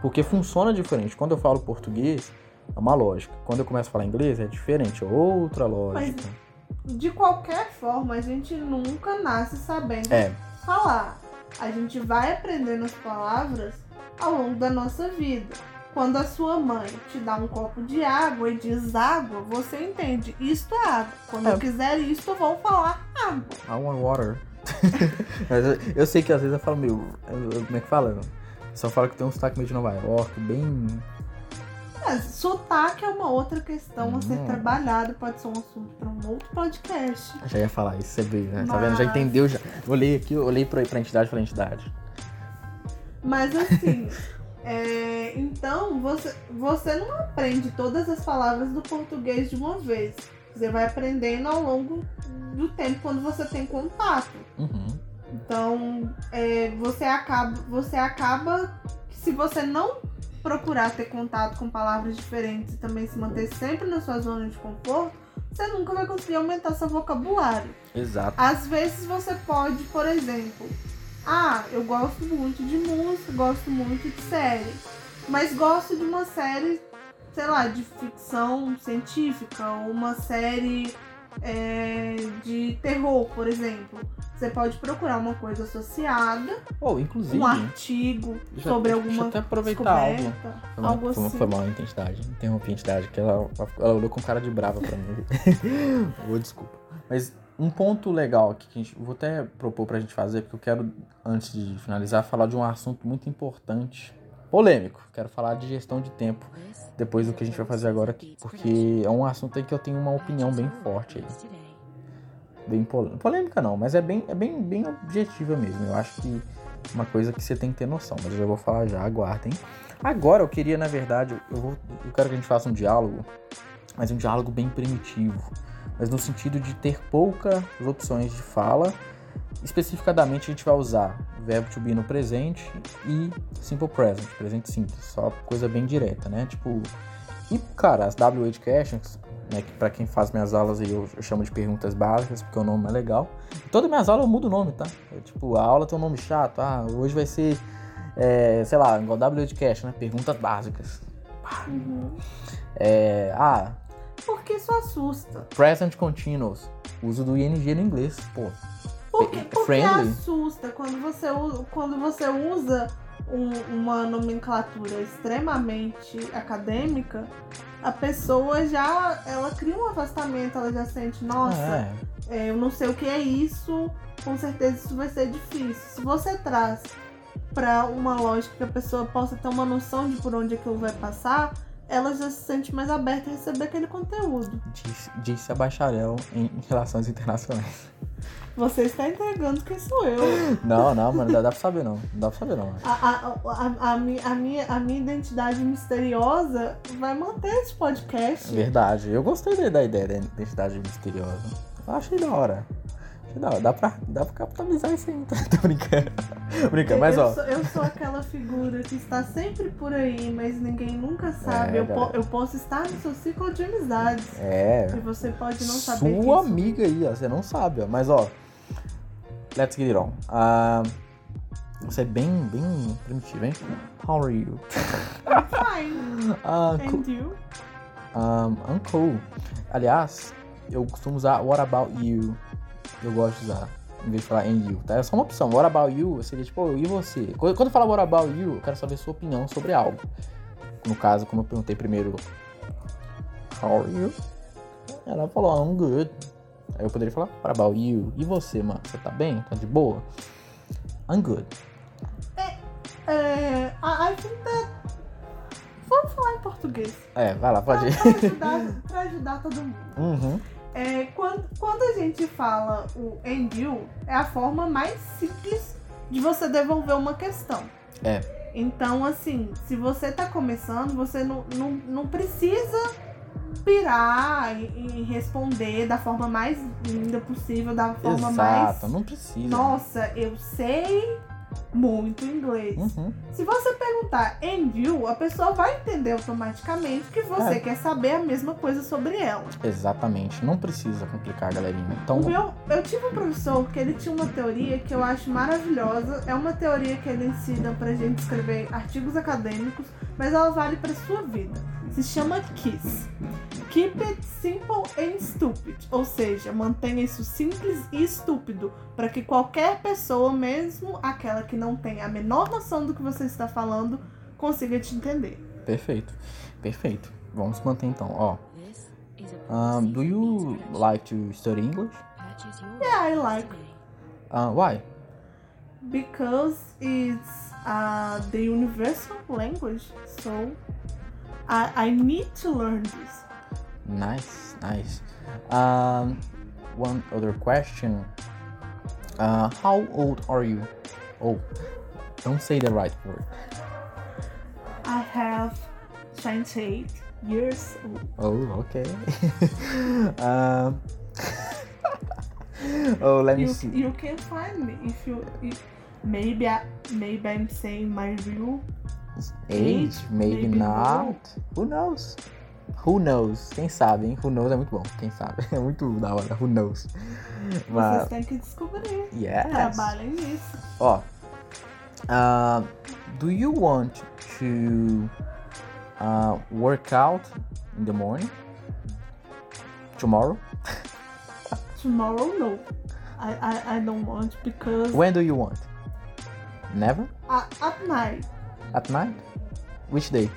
[SPEAKER 1] Porque funciona diferente. Quando eu falo português, é uma lógica. Quando eu começo a falar inglês, é diferente, é outra lógica.
[SPEAKER 2] De qualquer forma, a gente nunca nasce sabendo
[SPEAKER 1] É,
[SPEAKER 2] falar. A gente vai aprendendo as palavras ao longo da nossa vida. Quando a sua mãe te dá um copo de água e diz água, você entende, isto é água. Quando
[SPEAKER 1] É.
[SPEAKER 2] eu quiser isto, eu vou falar água.
[SPEAKER 1] I want water. Mas eu, eu sei que às vezes eu falo meio. eu- eu- como é que fala? Só fala que tem um sotaque meio de Nova York, bem.
[SPEAKER 2] Mas sotaque é uma outra questão a ser
[SPEAKER 1] Hum.
[SPEAKER 2] trabalhada, pode ser um assunto para um outro podcast.
[SPEAKER 1] Já ia falar isso, você veio, né? Tá vendo? Já
[SPEAKER 2] Mas-
[SPEAKER 1] entendeu já. Olhei aqui, olhei pra, pra entidade, falei entidade.
[SPEAKER 2] Mas assim, é, então você, você não aprende todas as palavras do português de uma vez. Você vai aprendendo ao longo do tempo quando você tem contato.
[SPEAKER 1] Uhum.
[SPEAKER 2] Então é, você acaba, você acaba que se você não procurar ter contato com palavras diferentes e também se manter sempre na sua zona de conforto, você nunca vai conseguir aumentar seu vocabulário.
[SPEAKER 1] Exato.
[SPEAKER 2] Às vezes você pode, por exemplo, ah, eu gosto muito de música, gosto muito de série, mas gosto de uma série, sei lá, de ficção científica ou uma série é, de terror, por exemplo. Você pode procurar uma coisa associada,
[SPEAKER 1] Oh, inclusive.
[SPEAKER 2] um artigo
[SPEAKER 1] já-
[SPEAKER 2] sobre
[SPEAKER 1] deixa eu
[SPEAKER 2] alguma
[SPEAKER 1] até aproveitar a aula.
[SPEAKER 2] descoberta,
[SPEAKER 1] Foi mal,
[SPEAKER 2] algo assim.
[SPEAKER 1] foi mal a entidade. Interrompi a entidade, que ela, ela olhou com cara de brava pra mim. Ô, desculpa. Mas um ponto legal aqui que a gente, vou até propor pra gente fazer, porque eu quero, antes de finalizar, falar de um assunto muito importante, polêmico. Quero falar de gestão de tempo depois do que a gente vai fazer agora aqui, porque é um assunto aí que eu tenho uma opinião bem forte aí. bem polêmica. Polêmica não, mas é bem, é bem, bem objetiva mesmo. Eu acho que uma coisa que você tem que ter noção, mas eu já vou falar já, aguardem. Agora eu queria, na verdade, eu, vou, eu quero que a gente faça um diálogo, mas um diálogo bem primitivo. Mas no sentido de ter poucas opções de fala. Especificadamente a gente vai usar verbo to be no presente e simple present, presente simples, só coisa bem direta, né? Tipo, e cara, as WH questions, né, que para quem faz minhas aulas aí eu, eu, chamo de perguntas básicas, porque o nome é legal. Todas minhas aulas eu mudo o nome, tá? É, tipo, a aula tem um nome chato, ah, hoje vai ser é, sei lá, igual WHCast, né? Perguntas básicas.
[SPEAKER 2] Uhum.
[SPEAKER 1] É, ah.
[SPEAKER 2] Porque isso assusta.
[SPEAKER 1] Present continuous. Uso do ING no inglês, pô.
[SPEAKER 2] Porque, porque Friendly. assusta quando você usa, quando você usa um, uma nomenclatura extremamente acadêmica, a pessoa já ela cria um afastamento, ela já sente, nossa, é. É, eu não sei o que é isso, com certeza isso vai ser difícil. Se você traz para uma lógica que a pessoa possa ter uma noção de por onde aquilo vai passar, ela já se sente mais aberta a receber aquele conteúdo.
[SPEAKER 1] Disse, disse a bacharel em relações internacionais.
[SPEAKER 2] Você está entregando quem sou eu.
[SPEAKER 1] Não, não, mano, não dá pra saber não. Não dá pra saber não.
[SPEAKER 2] A, a, a, a, minha, a, minha, a minha identidade misteriosa vai manter esse podcast.
[SPEAKER 1] Verdade. Eu gostei da ideia da identidade misteriosa. Eu achei da hora. Dá, dá, pra, dá pra capitalizar isso aí, tô brincando. brincando, mas
[SPEAKER 2] eu
[SPEAKER 1] ó.
[SPEAKER 2] Sou, eu sou aquela figura que está sempre por aí, mas ninguém nunca sabe. É, eu, po, eu posso estar no seu ciclo de amizades.
[SPEAKER 1] É.
[SPEAKER 2] E você pode não saber.
[SPEAKER 1] Sua amiga aí, ó, você não sabe, ó. Mas ó. Let's get it on. Uh, você é bem, bem primitivo, hein? How are you?
[SPEAKER 2] I'm fine. Uh, And you?
[SPEAKER 1] Um, I'm cool. Aliás, eu costumo usar What about you? eu gosto de usar. Em vez de falar em you, tá? É só uma opção. What about you? Seria tipo, e você? Quando eu falo what about you, eu quero saber sua opinião sobre algo. No caso, como eu perguntei primeiro, How are you? Ela falou, I'm good. Aí eu poderia falar, what about you? E você, mano? Você tá bem? Tá de boa? I'm good.
[SPEAKER 2] É, é, I think that... Vamos falar em português.
[SPEAKER 1] É, vai lá, pode ir.
[SPEAKER 2] Pra ajudar, pra ajudar todo mundo.
[SPEAKER 1] Uhum.
[SPEAKER 2] É, quando, quando a gente fala o you, é a forma mais simples de você devolver uma questão.
[SPEAKER 1] É.
[SPEAKER 2] Então, assim, se você tá começando, você não, não, não precisa pirar e, responder da forma mais linda possível, da forma
[SPEAKER 1] Exato,
[SPEAKER 2] mais.
[SPEAKER 1] Exato, não precisa.
[SPEAKER 2] Nossa, eu sei muito inglês.
[SPEAKER 1] Uhum.
[SPEAKER 2] Se você perguntar em you, a pessoa vai entender automaticamente que você é. quer saber a mesma coisa sobre ela.
[SPEAKER 1] Exatamente. Não precisa complicar, galerinha. Então...
[SPEAKER 2] O meu, eu tive um professor que ele tinha uma teoria que eu acho maravilhosa. É uma teoria que ele ensina pra gente escrever artigos acadêmicos, mas ela vale pra sua vida. Se chama KISS. Keep it simple and stupid, ou seja, mantenha isso simples e estúpido, para que qualquer pessoa, mesmo aquela que não tem a menor noção do que você está falando, consiga te entender.
[SPEAKER 1] Perfeito, perfeito. Vamos manter então, ó. Um, do you like to study English?
[SPEAKER 2] Yeah, I like.
[SPEAKER 1] Uh, why?
[SPEAKER 2] Because it's uh, the universal language, so I, I need to learn this.
[SPEAKER 1] Nice, nice. Um, one other question. Uh, how old are you? Oh, don't say the right word.
[SPEAKER 2] I have 28 years old.
[SPEAKER 1] Oh, okay. um, oh, let me
[SPEAKER 2] you,
[SPEAKER 1] see.
[SPEAKER 2] You can find me if you. If, maybe I, maybe I'm saying my real
[SPEAKER 1] age. maybe, maybe not. Who knows? Who knows? Quem sabe, hein? Who knows é muito bom. Quem sabe? É muito da hora. Who knows?
[SPEAKER 2] Mas... Vocês têm que descobrir.
[SPEAKER 1] Yes.
[SPEAKER 2] Trabalhem nisso.
[SPEAKER 1] Ó. Uh, do you want to uh, work out in the morning? Tomorrow?
[SPEAKER 2] Tomorrow, no. I, I, I don't want because.
[SPEAKER 1] When do you want? Never?
[SPEAKER 2] Uh, at night.
[SPEAKER 1] At night? Which day?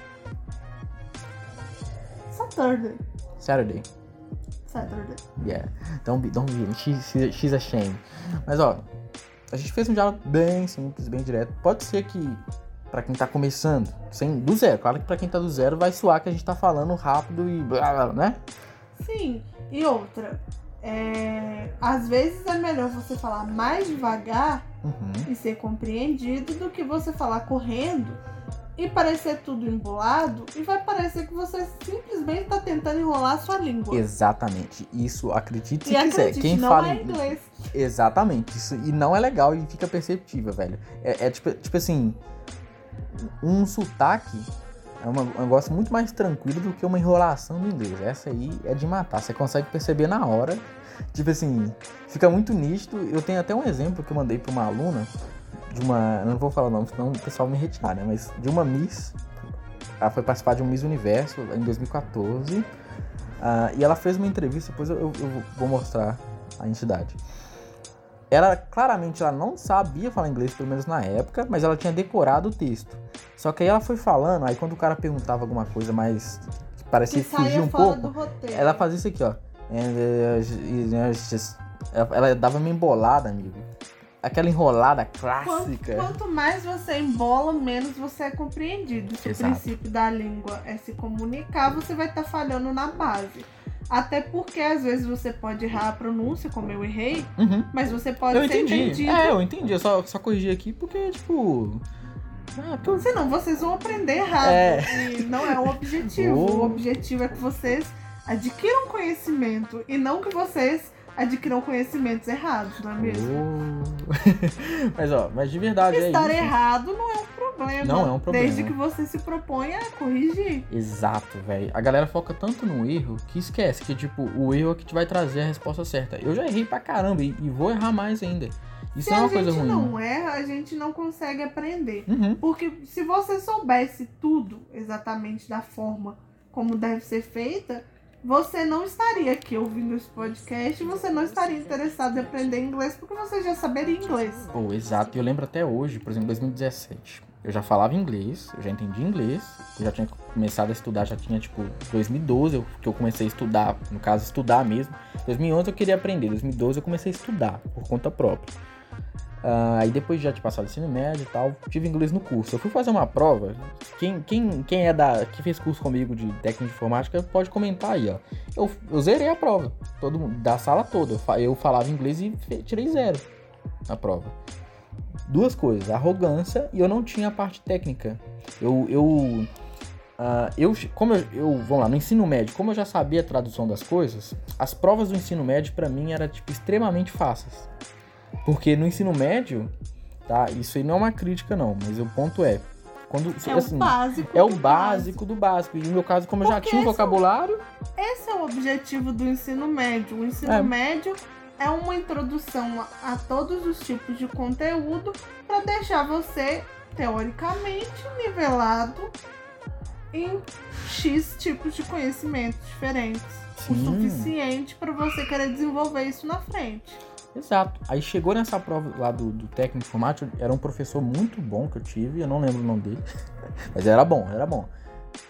[SPEAKER 2] Saturday.
[SPEAKER 1] Saturday.
[SPEAKER 2] Saturday.
[SPEAKER 1] Yeah. Don't be, don't be. She's, she's ashamed. Mas ó, a gente fez um diálogo bem simples, bem direto. Pode ser que para quem tá começando, sem do zero, claro que para quem tá do zero vai soar que a gente tá falando rápido e blá, blá, né?
[SPEAKER 2] Sim. E outra, é, às vezes é melhor você falar mais devagar
[SPEAKER 1] Uhum.
[SPEAKER 2] e ser compreendido do que você falar correndo e parecer tudo embolado e vai parecer que você simplesmente está tentando enrolar a sua língua.
[SPEAKER 1] Exatamente. Isso, acredite se
[SPEAKER 2] e
[SPEAKER 1] quiser.
[SPEAKER 2] acredite,
[SPEAKER 1] Quem
[SPEAKER 2] não
[SPEAKER 1] fala
[SPEAKER 2] é inglês.
[SPEAKER 1] Exatamente. Isso, e não é legal e fica perceptível, velho. É, é tipo, tipo assim, um sotaque é um negócio muito mais tranquilo do que uma enrolação do inglês. Essa aí é de matar. Você consegue perceber na hora. Tipo assim, fica muito nítido. Eu tenho até um exemplo que eu mandei pra uma aluna de uma. Não vou falar o nome, senão o pessoal me retirar, né? Mas de uma Miss. Ela foi participar de um Miss Universo em 2014. ah, e ela fez uma entrevista, depois eu- eu vou mostrar a entidade. Ela claramente ela não sabia falar inglês, pelo menos na época, mas ela tinha decorado o texto. Só que aí ela foi falando, aí quando o cara perguntava alguma coisa mais que
[SPEAKER 2] Que
[SPEAKER 1] parecia fugir
[SPEAKER 2] saia
[SPEAKER 1] um pouco, ela fazia isso aqui, ó. Ela, dava uma embolada, amigo. Aquela enrolada
[SPEAKER 2] Quanto,
[SPEAKER 1] clássica.
[SPEAKER 2] quanto mais você embola, menos você é compreendido. Se
[SPEAKER 1] Exato.
[SPEAKER 2] o princípio da língua é se comunicar, você vai estar falhando na base. Até porque às vezes você pode errar a pronúncia, como eu errei,
[SPEAKER 1] Uhum.
[SPEAKER 2] mas você pode
[SPEAKER 1] Eu
[SPEAKER 2] ser
[SPEAKER 1] entendi.
[SPEAKER 2] entendido.
[SPEAKER 1] É, eu entendi. Eu só, só corrigi aqui porque, tipo. Ah, porque
[SPEAKER 2] Senão vocês vão aprender errado.
[SPEAKER 1] É.
[SPEAKER 2] E não é o objetivo.
[SPEAKER 1] Oh.
[SPEAKER 2] O objetivo é que vocês adquiram conhecimento e não que vocês adquiram conhecimentos errados, não é mesmo?
[SPEAKER 1] Oh. mas, ó, mas de verdade é
[SPEAKER 2] Estar
[SPEAKER 1] isso.
[SPEAKER 2] errado não é um problema.
[SPEAKER 1] Não é um problema.
[SPEAKER 2] Desde que você se proponha a corrigir.
[SPEAKER 1] Exato, velho. A galera foca tanto no erro que esquece que, tipo, o erro é que te vai trazer a resposta certa. Eu já errei pra caramba e, e vou errar mais ainda. Isso
[SPEAKER 2] se
[SPEAKER 1] é uma
[SPEAKER 2] a
[SPEAKER 1] coisa
[SPEAKER 2] gente
[SPEAKER 1] ruim.
[SPEAKER 2] não erra, a gente não consegue aprender.
[SPEAKER 1] Uhum.
[SPEAKER 2] Porque se você soubesse tudo exatamente da forma como deve ser feita, você não estaria aqui ouvindo esse podcast, você não estaria interessado em aprender inglês porque você já saberia inglês.
[SPEAKER 1] Pô, exato. E eu lembro até hoje, por exemplo, 2017. Eu já falava inglês, eu já entendi inglês, eu já tinha começado a estudar, já tinha tipo 2012 eu- que eu comecei a estudar, no caso, estudar mesmo. 2011 eu queria aprender, 2012 eu comecei a estudar por conta própria. Ah, Aí depois de já de passar o ensino médio e tal, tive inglês no curso. Eu fui fazer uma prova. Quem, quem, quem é da. que fez curso comigo de técnica de informática pode comentar aí, ó. Eu, eu zerei a prova. Todo mundo, da sala toda. Eu, fa- eu falava inglês e tirei zero na prova. Duas coisas, arrogância e eu não tinha a parte técnica. Eu. eu ah, eu, como eu, eu, vamos lá, no ensino médio, como eu já sabia a tradução das coisas, as provas do ensino médio pra mim eram tipo extremamente fáceis. Porque no ensino médio, tá? Isso aí não é uma crítica não, mas o ponto é, quando
[SPEAKER 2] É
[SPEAKER 1] assim,
[SPEAKER 2] o básico.
[SPEAKER 1] é o
[SPEAKER 2] do
[SPEAKER 1] básico do básico. E no meu caso, como eu já
[SPEAKER 2] Porque
[SPEAKER 1] tinha um
[SPEAKER 2] é o-
[SPEAKER 1] vocabulário,
[SPEAKER 2] Esse é o objetivo do ensino médio. O ensino
[SPEAKER 1] É.
[SPEAKER 2] médio é uma introdução a, todos os tipos de conteúdo para deixar você teoricamente nivelado em X tipos de conhecimentos diferentes. O
[SPEAKER 1] Sim.
[SPEAKER 2] suficiente para você querer desenvolver isso na frente.
[SPEAKER 1] Exato. Aí chegou nessa prova lá do, do técnico informático, era um professor muito bom que eu tive, eu não lembro o nome dele, mas era bom, era bom.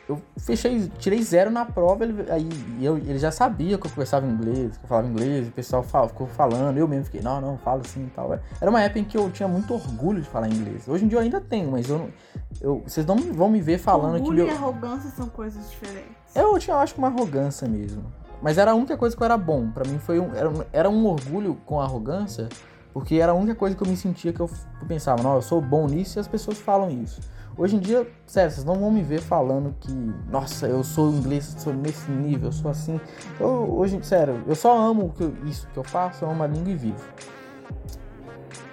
[SPEAKER 1] Eu fechei, tirei zero na prova, ele, aí eu, ele já sabia que eu conversava inglês, que eu falava inglês, o pessoal fala- ficou falando, eu mesmo fiquei, não, não, falo assim e tal. Era uma época em que eu tinha muito orgulho de falar inglês. Hoje em dia eu ainda tenho, mas eu. Eu, vocês não vão me ver falando que
[SPEAKER 2] Orgulho
[SPEAKER 1] meu.
[SPEAKER 2] e arrogância são coisas diferentes.
[SPEAKER 1] Eu tinha, eu acho, uma arrogância mesmo. Mas era a única coisa que eu era bom. Pra mim foi um, era, um- era um orgulho com arrogância, porque era a única coisa que eu me sentia que eu, eu pensava, não, eu sou bom nisso e as pessoas falam isso. Hoje em dia, sério, vocês não vão me ver falando que, nossa, eu sou inglês, sou nesse nível, eu sou assim. Eu, hoje, sério, eu só amo que eu- isso que eu faço, eu amo a língua e vivo.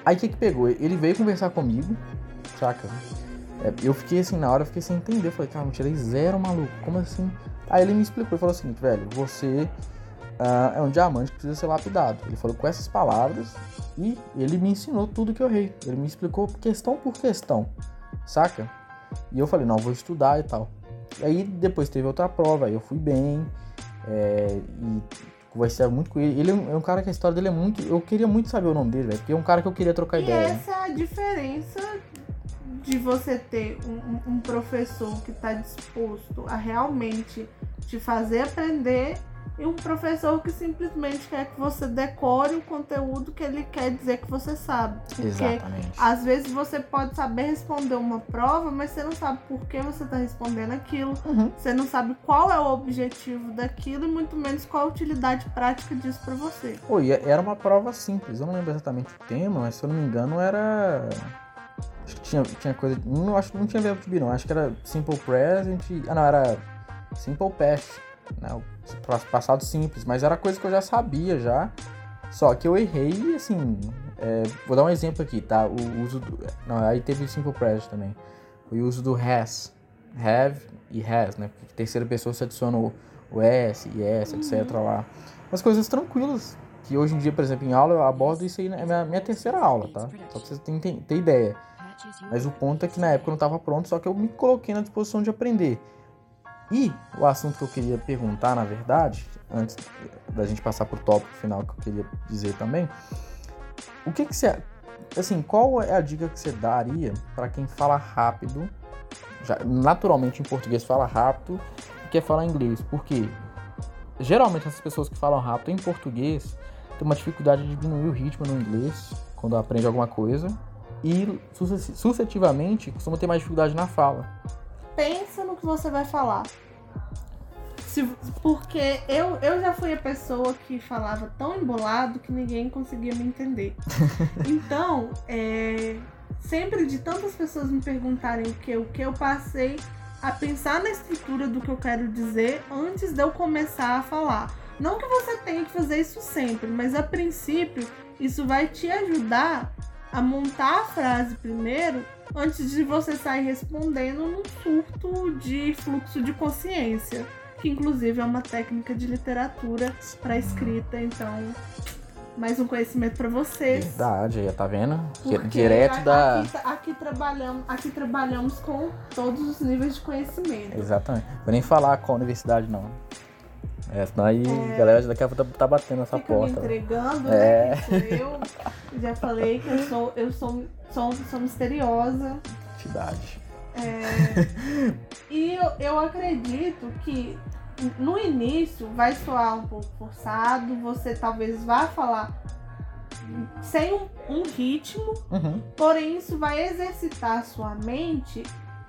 [SPEAKER 1] Aí o que que pegou? Ele veio conversar comigo, saca? É, eu fiquei assim, na hora eu fiquei sem entender. Eu falei, cara, eu tirei zero, maluco. Como assim? Aí ele me explicou e falou o seguinte, velho, você ah, é um diamante que precisa ser lapidado. Ele falou com essas palavras e ele me ensinou tudo que eu errei. Ele me explicou questão por questão, saca? E eu falei, não, vou estudar e tal. E aí depois teve outra prova, aí eu fui bem. é, e conversei muito com ele. Ele é um, é um cara que a história dele é muito. Eu queria muito saber o nome dele, velho. Porque é um cara que eu queria trocar
[SPEAKER 2] E
[SPEAKER 1] ideia.
[SPEAKER 2] essa é a diferença de você ter um, um- professor que está disposto a realmente te fazer aprender e um professor que simplesmente quer que você decore o conteúdo que ele quer dizer que você sabe. Porque
[SPEAKER 1] Exatamente.
[SPEAKER 2] às vezes você pode saber responder uma prova, mas você não sabe por que você está respondendo aquilo.
[SPEAKER 1] Uhum.
[SPEAKER 2] Você não sabe qual é o objetivo daquilo e muito menos qual a utilidade prática disso para você.
[SPEAKER 1] Oi, era uma prova simples. Eu não lembro exatamente o tema, mas se eu não me engano era. Acho que tinha, tinha coisa. Não, acho que não tinha verbo to be, não. Acho que era Simple Present. Ah, não, era Simple Past. Né? O passado simples. Mas era coisa que eu já sabia já. Só que eu errei, assim. É, vou dar um exemplo aqui, tá? O uso do. Não, aí teve Simple Present também. O uso do has. Have e has, né? Porque terceira pessoa se adiciona o, o S, e S, etc. lá. Umas coisas tranquilas. Que hoje em dia, por exemplo, em aula eu abordo isso aí na minha, minha terceira aula, tá? Só pra vocês terem ter ideia. Mas o ponto é que na época eu não estava pronto, só que eu me coloquei na disposição de aprender. E o assunto que eu queria perguntar, na verdade, antes da gente passar pro tópico final que eu queria dizer também, o que que você, assim, qual é a dica que você daria para quem fala rápido, já, naturalmente em português fala rápido e quer falar inglês? Porque geralmente essas pessoas que falam rápido em português têm uma dificuldade de diminuir o ritmo no inglês quando aprende alguma coisa e sucessivamente costuma ter mais dificuldade na fala.
[SPEAKER 2] Pensa no que você vai falar. Se, porque eu, eu já fui a pessoa que falava tão embolado que ninguém conseguia me entender. Então, é, sempre de tantas pessoas me perguntarem o que, o que eu passei a pensar na estrutura do que eu quero dizer antes de eu começar a falar. Não que você tenha que fazer isso sempre, mas a princípio isso vai te ajudar a montar a frase primeiro antes de você sair respondendo num surto de fluxo de consciência, que inclusive é uma técnica de literatura para escrita, então mais um conhecimento para vocês.
[SPEAKER 1] Verdade, tá vendo?
[SPEAKER 2] Porque
[SPEAKER 1] Direto
[SPEAKER 2] aqui,
[SPEAKER 1] da.
[SPEAKER 2] Aqui, aqui trabalhamos, aqui trabalhamos com todos os níveis de conhecimento.
[SPEAKER 1] Exatamente. Vou nem falar qual universidade, não. É, senão aí a galera daqui a pouco tá, tá batendo nessa
[SPEAKER 2] Fica
[SPEAKER 1] porta.
[SPEAKER 2] me entregando,
[SPEAKER 1] É.
[SPEAKER 2] né? sou eu já falei que eu sou, eu sou, sou, sou misteriosa.
[SPEAKER 1] Entidade.
[SPEAKER 2] É, e eu, eu acredito que no início vai soar um pouco forçado, você talvez vá falar sem um, um ritmo,
[SPEAKER 1] Uhum.
[SPEAKER 2] porém isso vai exercitar a sua mente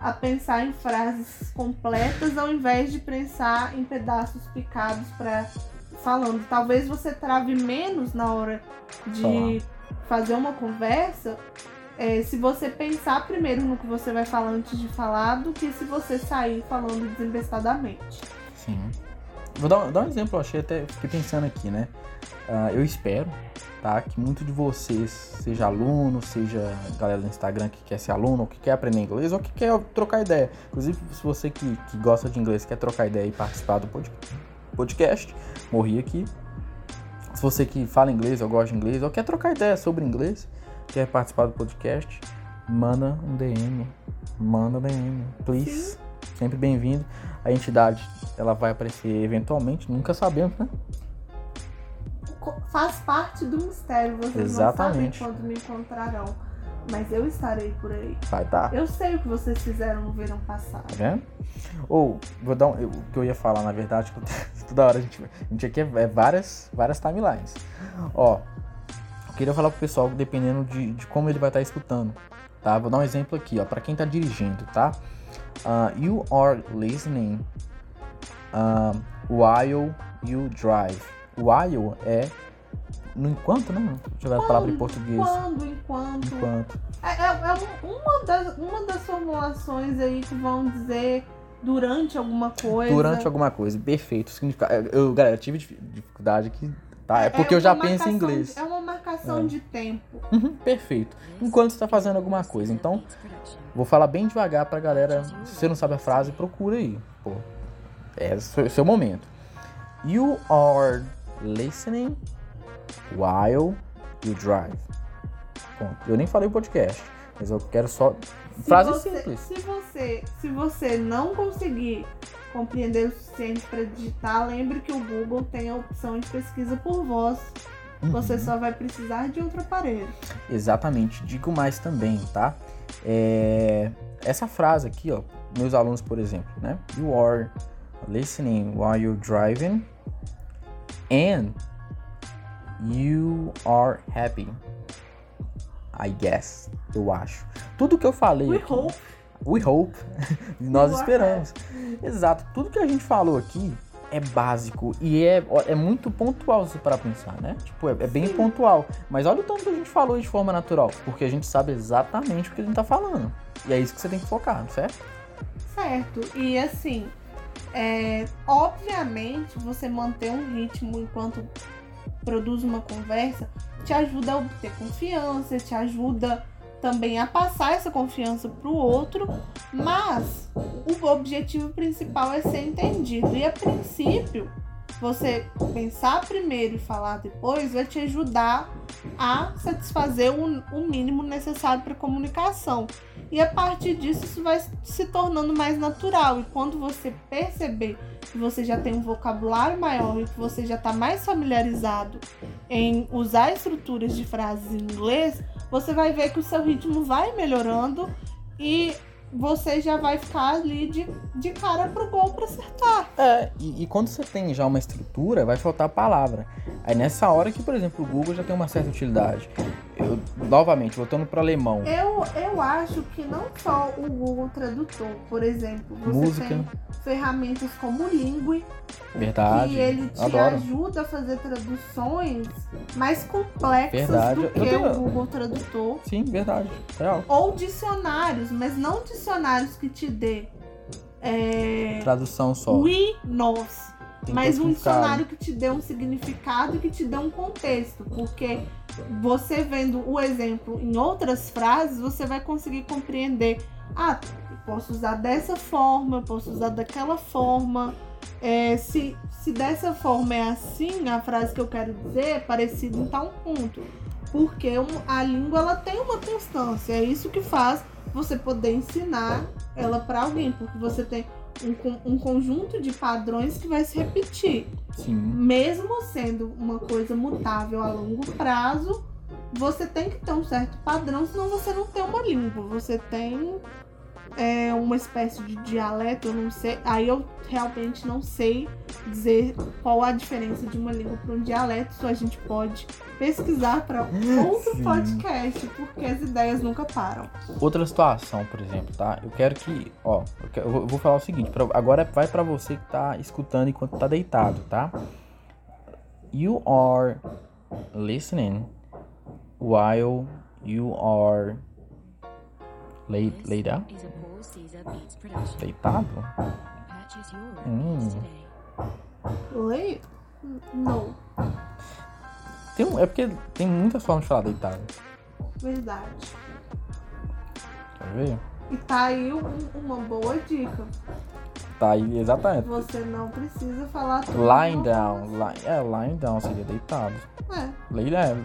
[SPEAKER 2] a pensar em frases completas ao invés de pensar em pedaços picados para falando. Talvez você trave menos na hora de fazer uma conversa é, se você pensar primeiro no que você vai falar antes de falar do que se você sair falando desembestadamente.
[SPEAKER 1] Sim. Vou dar, dar um exemplo, eu achei até. Fiquei pensando aqui, né? Ah, eu espero, tá? Que muito de vocês, seja aluno, seja galera do Instagram que quer ser aluno, ou que quer aprender inglês, ou que quer trocar ideia. Inclusive, se você que, que gosta de inglês quer trocar ideia e participar do pod- podcast, morri aqui. Se você que fala inglês ou gosta de inglês, ou quer trocar ideia sobre inglês, quer participar do podcast, manda um DM. Manda um DM, please. Sempre bem-vindo. A entidade, ela vai aparecer eventualmente, nunca sabemos, né?
[SPEAKER 2] Faz parte do mistério, vocês
[SPEAKER 1] Exatamente.
[SPEAKER 2] não sabem quando me encontrarão. Mas eu estarei por aí.
[SPEAKER 1] Vai tá.
[SPEAKER 2] Eu sei o que vocês fizeram no verão passado.
[SPEAKER 1] Tá vendo? Ou, vou dar um, eu- o que eu ia falar, na verdade, que toda hora a gente, a gente aqui é várias, várias timelines. Ó, eu queria falar pro pessoal, dependendo de, de como ele vai estar escutando, tá? Vou dar um exemplo aqui, ó, pra quem tá dirigindo, tá? Ah, you are listening ah, while you drive. While é no enquanto, né? Deixa eu ver a palavra em português.
[SPEAKER 2] Quando, enquanto.
[SPEAKER 1] Enquanto.
[SPEAKER 2] É, é- é um- uma, das, uma das formulações aí que vão dizer durante alguma coisa.
[SPEAKER 1] Durante alguma coisa, perfeito. Eu, galera, eu tive dif- dificuldade aqui. Tá, é porque eu já penso em inglês.
[SPEAKER 2] de- é
[SPEAKER 1] É.
[SPEAKER 2] de tempo.
[SPEAKER 1] Uhum, perfeito. Enquanto você tá fazendo alguma coisa. Então, vou falar bem devagar pra galera. Se você não sabe a frase, procura aí. Pô, é o seu, seu momento. You are listening while you drive. Eu nem falei o podcast, mas eu quero só.
[SPEAKER 2] Se
[SPEAKER 1] Frase
[SPEAKER 2] você-
[SPEAKER 1] simples.
[SPEAKER 2] Se você, se você não conseguir compreender o suficiente para digitar, lembre que o Google tem a opção de pesquisa por voz. Você
[SPEAKER 1] Uhum.
[SPEAKER 2] só vai precisar de outro aparelho.
[SPEAKER 1] Exatamente, digo mais também, tá? É, Essa frase aqui, ó, meus alunos, por exemplo, né? You are listening while you're driving. And you are happy. I guess. Eu acho. Tudo que eu falei.
[SPEAKER 2] We
[SPEAKER 1] aqui,
[SPEAKER 2] hope.
[SPEAKER 1] We hope. Nós esperamos. Exato. Tudo que a gente falou aqui é básico e é, é muito pontual se para pensar, né? Tipo, é, é bem
[SPEAKER 2] Sim.
[SPEAKER 1] pontual. Mas olha o tanto que a gente falou de forma natural, porque a gente sabe exatamente o que a gente tá falando. E é isso que você tem que focar, certo?
[SPEAKER 2] Certo. E assim, é, obviamente, você manter um ritmo enquanto produz uma conversa te ajuda a obter confiança, te ajuda também a passar essa confiança para o outro, mas o objetivo principal é ser entendido. E a princípio, você pensar primeiro e falar depois vai te ajudar a satisfazer o, o mínimo necessário para comunicação. E a partir disso, isso vai se tornando mais natural. E quando você perceber que você já tem um vocabulário maior e que você já está mais familiarizado em usar estruturas de frases em inglês, você vai ver que o seu ritmo vai melhorando e você já vai ficar ali de, de cara pro gol para acertar.
[SPEAKER 1] É, e, e quando você tem já uma estrutura, vai faltar a palavra. Aí nessa hora que, por exemplo, o Google já tem uma certa utilidade. Novamente, voltando para alemão,
[SPEAKER 2] Eu, eu acho que não só o Google Tradutor, por exemplo, você
[SPEAKER 1] música,
[SPEAKER 2] tem ferramentas como o Lingui,
[SPEAKER 1] verdade.
[SPEAKER 2] que ele te
[SPEAKER 1] adoro.
[SPEAKER 2] ajuda a fazer traduções mais complexas
[SPEAKER 1] Verdade.
[SPEAKER 2] do que
[SPEAKER 1] tenho-
[SPEAKER 2] o Google Tradutor.
[SPEAKER 1] Sim, verdade. Real.
[SPEAKER 2] Ou dicionários, mas não dicionários que te dê é,
[SPEAKER 1] Tradução só.
[SPEAKER 2] we, nós.
[SPEAKER 1] Tem
[SPEAKER 2] Mas um dicionário que te dê um significado e que te dê um contexto. Porque você vendo o exemplo em outras frases, você vai conseguir compreender. Ah, posso usar dessa forma, posso usar daquela forma. É, se, se dessa forma é assim, a frase que eu quero dizer é parecida em tal ponto. Porque a língua ela tem uma constância. É isso que faz você poder ensinar ela para alguém. Porque você tem um, um conjunto de padrões que vai se repetir.
[SPEAKER 1] Sim.
[SPEAKER 2] Mesmo sendo uma coisa mutável a longo prazo, você tem que ter um certo padrão, senão você não tem uma língua. Você tem é, uma espécie de dialeto, eu não sei. Aí eu realmente não sei dizer qual a diferença de uma língua para um dialeto. Isso a gente pode pesquisar para outro
[SPEAKER 1] Sim.
[SPEAKER 2] podcast, porque as ideias nunca param.
[SPEAKER 1] Outra situação, por exemplo, tá? Eu quero que, ó, eu, quero- eu vou- falar o seguinte, pra- agora vai pra você que tá escutando enquanto tá deitado, tá? You are listening while you are
[SPEAKER 3] Beats production.
[SPEAKER 1] Deitado? Hum.
[SPEAKER 2] Lei? Não,
[SPEAKER 1] Tem um, é porque tem muitas formas de falar deitado.
[SPEAKER 2] verdade.
[SPEAKER 1] Quer ver?
[SPEAKER 2] E tá aí um- uma boa dica.
[SPEAKER 1] Tá aí, exatamente.
[SPEAKER 2] Você não precisa falar tudo.
[SPEAKER 1] Lying down. Ly, é, lying down seria deitado.
[SPEAKER 2] É.
[SPEAKER 1] Lay, é,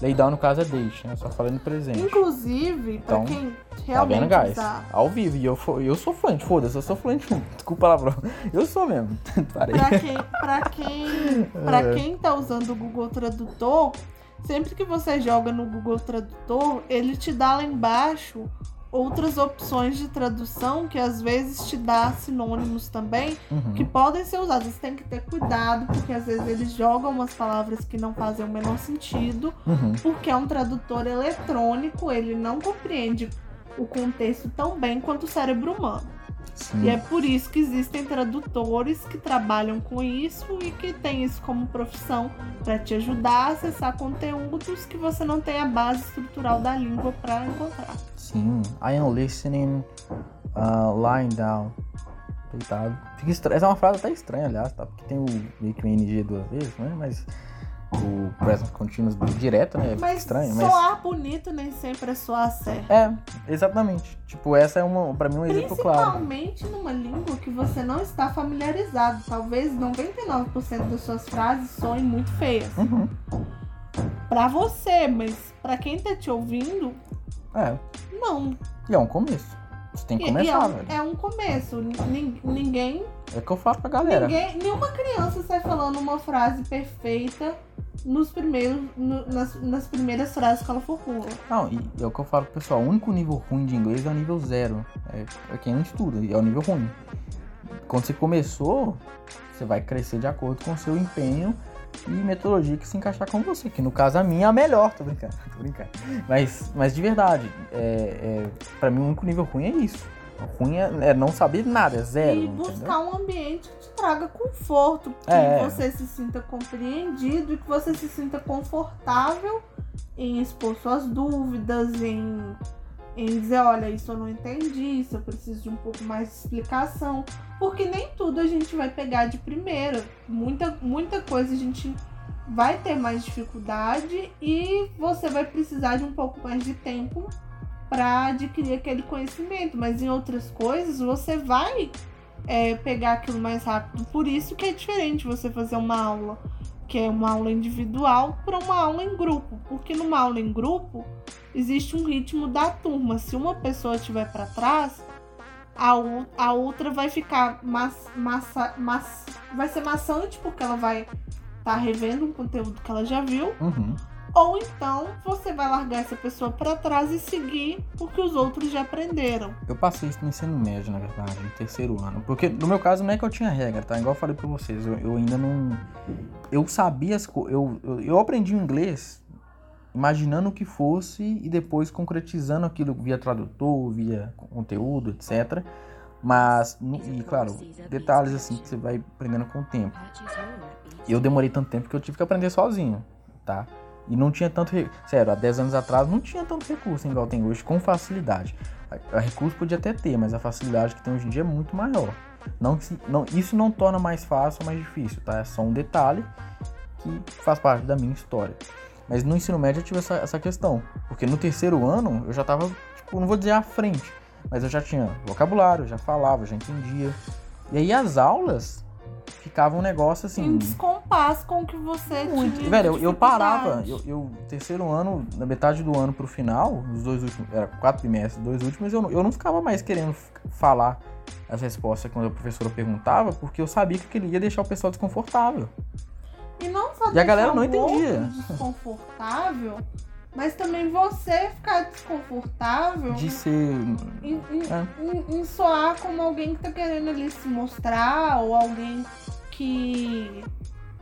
[SPEAKER 1] lay down no caso é deixa, né? Só falando presente.
[SPEAKER 2] Inclusive, pra
[SPEAKER 1] Então,
[SPEAKER 2] quem
[SPEAKER 1] Tá
[SPEAKER 2] realmente
[SPEAKER 1] vendo, guys?
[SPEAKER 2] usar.
[SPEAKER 1] Ao vivo. E eu, eu sou fluente, foda-se, eu sou fluente. Desculpa a palavra. Eu sou mesmo. Parei.
[SPEAKER 2] Pra quem, pra quem, pra
[SPEAKER 1] É.
[SPEAKER 2] quem tá usando o Google Tradutor, sempre que você joga no Google Tradutor, ele te dá lá embaixo outras opções de tradução que às vezes te dá sinônimos também
[SPEAKER 1] Uhum.
[SPEAKER 2] que podem ser usados. Você tem que ter cuidado, porque às vezes eles jogam umas palavras que não fazem o menor sentido,
[SPEAKER 1] Uhum.
[SPEAKER 2] porque é um tradutor eletrônico, ele não compreende o contexto tão bem quanto o cérebro humano.
[SPEAKER 1] Sim.
[SPEAKER 2] E é por isso que existem tradutores que trabalham com isso e que têm isso como profissão para te ajudar a acessar conteúdos que você não tem a base estrutural da língua para encontrar.
[SPEAKER 1] Sim. I am listening, uh, lying down. Deitado. Essa é uma frase até estranha, aliás, tá? Porque tem o meio que o NG duas vezes, né? Mas o present continuous direto, né? Fica
[SPEAKER 2] Mas
[SPEAKER 1] estranho. Mas...
[SPEAKER 2] soar bonito nem sempre é soar certo.
[SPEAKER 1] É, exatamente. Tipo, essa é uma, pra mim, um exemplo claro.
[SPEAKER 2] Principalmente numa língua que você não está familiarizado. Talvez 99% das suas frases soem muito feias.
[SPEAKER 1] Uhum.
[SPEAKER 2] Pra você, mas pra quem tá te ouvindo,
[SPEAKER 1] É.
[SPEAKER 2] não.
[SPEAKER 1] E é um começo. Você tem que começar,
[SPEAKER 2] é,
[SPEAKER 1] velho.
[SPEAKER 2] é um começo. Nin- Ninguém,
[SPEAKER 1] É o que eu falo pra galera.
[SPEAKER 2] ninguém. Nenhuma criança sai falando uma frase perfeita nos primeiros, no- nas, nas primeiras frases que ela formula.
[SPEAKER 1] Não, e é o que eu falo pro pessoal, o único nível ruim de inglês é o nível zero. É, é quem não estuda, é o nível ruim. Quando você começou, você vai crescer de acordo com o seu empenho e metodologia que se encaixar com você, que no caso a minha é a melhor, tô brincando, tô brincando. Mas, mas de verdade, é, é, pra mim o único nível ruim é isso. Ruim é, é não saber nada, é zero.
[SPEAKER 2] E
[SPEAKER 1] entendeu?
[SPEAKER 2] buscar um ambiente que te traga conforto, que
[SPEAKER 1] É.
[SPEAKER 2] você se sinta compreendido e que você se sinta confortável em expor suas dúvidas, em, em dizer, olha, isso eu não entendi, isso eu preciso de um pouco mais de explicação. Porque nem tudo a gente vai pegar de primeira. Muita, muita coisa a gente vai ter mais dificuldade e você vai precisar de um pouco mais de tempo para adquirir aquele conhecimento, mas em outras coisas você vai é, pegar aquilo mais rápido. Por isso que é diferente você fazer uma aula que é uma aula individual para uma aula em grupo, porque numa aula em grupo existe um ritmo da turma. Se uma pessoa estiver para trás, a, a outra vai ficar mas, massa, mas, vai ser maçante porque ela vai estar revendo um conteúdo que ela já viu
[SPEAKER 1] Uhum.
[SPEAKER 2] Ou então você vai largar essa pessoa pra trás e seguir porque os outros já aprenderam.
[SPEAKER 1] Eu passei isso no ensino médio, na verdade, no terceiro ano. Porque no meu caso não é que eu tinha regra, tá? Igual eu falei pra vocês, eu, eu ainda não. Eu sabia as coisas. Eu, eu, eu aprendi o inglês imaginando o que fosse e depois concretizando aquilo via tradutor, via conteúdo, etc. Mas, e claro, detalhes assim que você vai aprendendo com o tempo. Eu demorei tanto tempo que eu tive que aprender sozinho, tá? E não tinha tanto. re- Sério, há 10 anos atrás não tinha tanto recurso igual tem hoje, com facilidade. A, a recurso podia até ter, mas a facilidade que tem hoje em dia é muito maior. Não, não, isso não torna mais fácil ou mais difícil, tá? É só um detalhe que faz parte da minha história. Mas no ensino médio eu tive essa, essa questão. Porque no terceiro ano eu já tava, tipo, não vou dizer à frente, mas eu já tinha vocabulário, já falava, já entendia. E aí as aulas ficavam um negócio assim.
[SPEAKER 2] Em descompasso com o que você
[SPEAKER 1] Muito.
[SPEAKER 2] tinha.
[SPEAKER 1] Velho, eu, eu parava, eu, eu, terceiro ano, na metade do ano pro final, os dois últimos, era quatro bimestres, dois últimos, eu não, eu não ficava mais querendo falar as respostas quando a professora perguntava, porque eu sabia que aquilo ia deixar o pessoal desconfortável.
[SPEAKER 2] E não só
[SPEAKER 1] E a galera não entendia.
[SPEAKER 2] desconfortável, mas também você ficar desconfortável
[SPEAKER 1] De
[SPEAKER 2] em,
[SPEAKER 1] ser.
[SPEAKER 2] em- em-
[SPEAKER 1] É.
[SPEAKER 2] em- em soar como alguém que tá querendo ali se mostrar, ou alguém que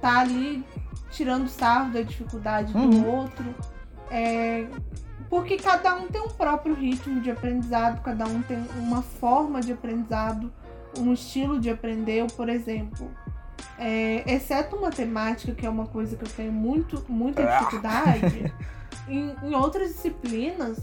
[SPEAKER 2] tá ali tirando sarro da dificuldade do
[SPEAKER 1] Uhum.
[SPEAKER 2] outro. É, porque cada um tem um próprio ritmo de aprendizado, cada um tem uma forma de aprendizado, um estilo de aprender. Eu, por exemplo, é, exceto matemática, que é uma coisa que eu tenho muito, muita dificuldade, em, em outras disciplinas,